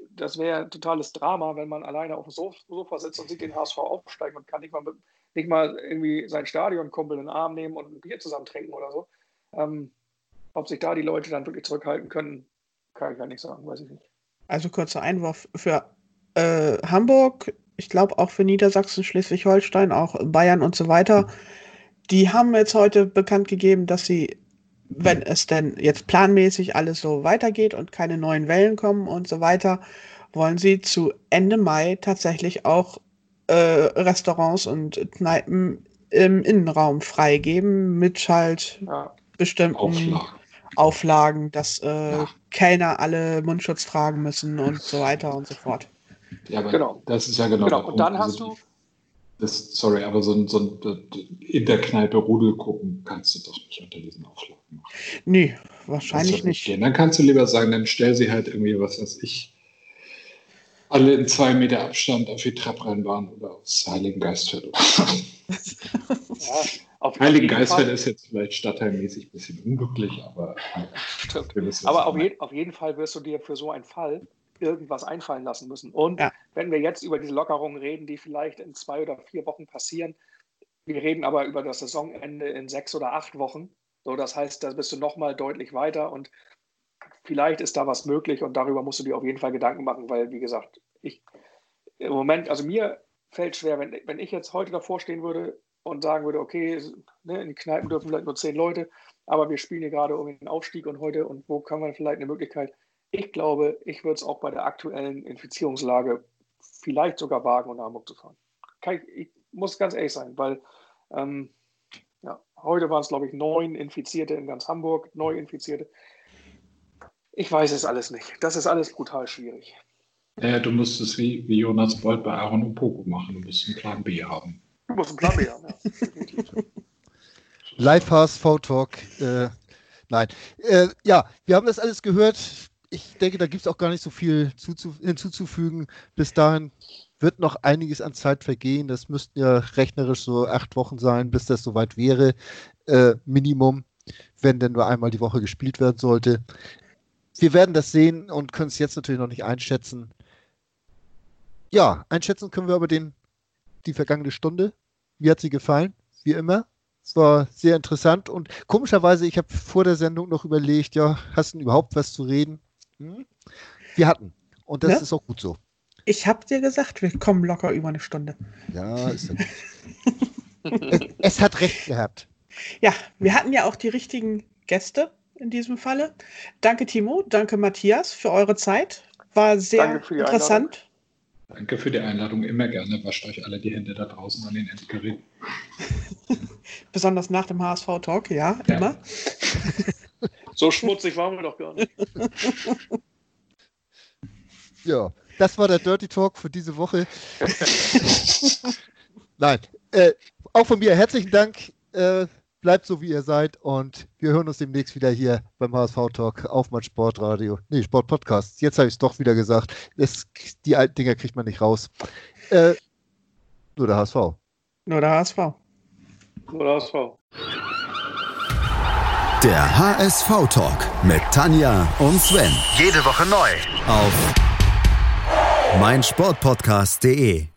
das wäre ein totales Drama, wenn man alleine auf dem Sofa sitzt und sieht den HSV aufsteigen und kann nicht mal, nicht mal irgendwie seinen Stadionkumpel in den Arm nehmen und ein Bier zusammen trinken oder so. Ähm, ob sich da die Leute dann wirklich zurückhalten können, kann ich gar nicht sagen, weiß ich nicht. Also kurzer Einwurf für äh, Hamburg, ich glaube auch für Niedersachsen, Schleswig-Holstein, auch Bayern und so weiter. Die haben jetzt heute bekannt gegeben, dass sie, wenn es denn jetzt planmäßig alles so weitergeht und keine neuen Wellen kommen und so weiter, wollen sie zu Ende Mai tatsächlich auch äh, Restaurants und Kneipen im Innenraum freigeben mit halt ja. bestimmten Auflagen. Auflagen, dass äh, ja. Kellner alle Mundschutz tragen müssen und so weiter und so fort. Ja, aber genau. das ist ja genau. genau. Und dann hast du. Das, sorry, aber so ein, so ein in der Kneipe Rudel gucken kannst du doch nicht unter diesen Auflagen machen. Nee, wahrscheinlich nicht. Gehen. Dann kannst du lieber sagen, dann stell sie halt irgendwie, was weiß ich, alle in zwei Meter Abstand auf die Trepprennbahn oder aufs Heiligen Geistfeld. ja, auf Heiligen Geistfeld ist jetzt vielleicht stadtteilmäßig ein bisschen unglücklich, aber. Stimmt. Aber auf, je, auf, jeden Fall wirst du dir für so einen Fall irgendwas einfallen lassen müssen. Und ja. wenn wir jetzt über diese Lockerungen reden, die vielleicht in zwei oder vier Wochen passieren, wir reden aber über das Saisonende in sechs oder acht Wochen. So, das heißt, da bist du nochmal deutlich weiter und vielleicht ist da was möglich und darüber musst du dir auf jeden Fall Gedanken machen, weil, wie gesagt, ich im Moment, also mir fällt schwer, wenn, wenn ich jetzt heute davor stehen würde, und sagen würde, okay, ne, in die Kneipen dürfen vielleicht nur zehn Leute, aber wir spielen hier gerade um den Aufstieg und heute und wo kann man vielleicht eine Möglichkeit? Ich glaube, ich würde es auch bei der aktuellen Infizierungslage vielleicht sogar wagen, nach Hamburg zu fahren. Ich, ich, muss ganz ehrlich sein, weil ähm, ja, heute waren es, glaube ich, neun Infizierte in ganz Hamburg, neu Infizierte. Ich weiß es alles nicht. Das ist alles brutal schwierig. Ja, du musst es wie, wie Jonas Bolt bei Aaron und Poco machen. Du musst einen Plan B haben. Du musst einen Plan B haben, ja. Live HSV Talk. Äh, nein. Äh, ja, wir haben das alles gehört. Ich denke, da gibt es auch gar nicht so viel hinzuzufügen. Bis dahin wird noch einiges an Zeit vergehen. Das müssten ja rechnerisch so acht Wochen sein, bis das soweit wäre. Äh, Minimum, wenn denn nur einmal die Woche gespielt werden sollte. Wir werden das sehen und können es jetzt natürlich noch nicht einschätzen. Ja, einschätzen können wir aber den, die vergangene Stunde. Mir hat sie gefallen, wie immer. Es war sehr interessant und komischerweise, ich habe vor der Sendung noch überlegt, ja, hast du überhaupt was zu reden? Hm? Wir hatten. Und das ja? ist auch gut so. Ich habe dir gesagt, wir kommen locker über eine Stunde. Ja, ist ja gut. es, es hat recht gehabt. Ja, wir hatten ja auch die richtigen Gäste in diesem Falle. Danke, Timo. Danke, Matthias, für eure Zeit. War sehr interessant. Danke für die Einladung. Immer gerne. Wascht euch alle die Hände da draußen an den Endgeräten. Besonders nach dem HSV-Talk, ja, ja, immer. so schmutzig waren wir doch gar nicht. Ja, das war der Dirty Talk für diese Woche. Nein, äh, auch von mir herzlichen Dank. Äh, bleibt so, wie ihr seid und wir hören uns demnächst wieder hier beim HSV Talk auf mein Sportradio. Nee, Sportpodcast. Jetzt habe ich es doch wieder gesagt. Das, die alten Dinger kriegt man nicht raus. Äh, nur der HSV. Nur der HSV. Nur der HSV. Der HSV Talk mit Tanja und Sven. Jede Woche neu. Auf meinsportpodcast.de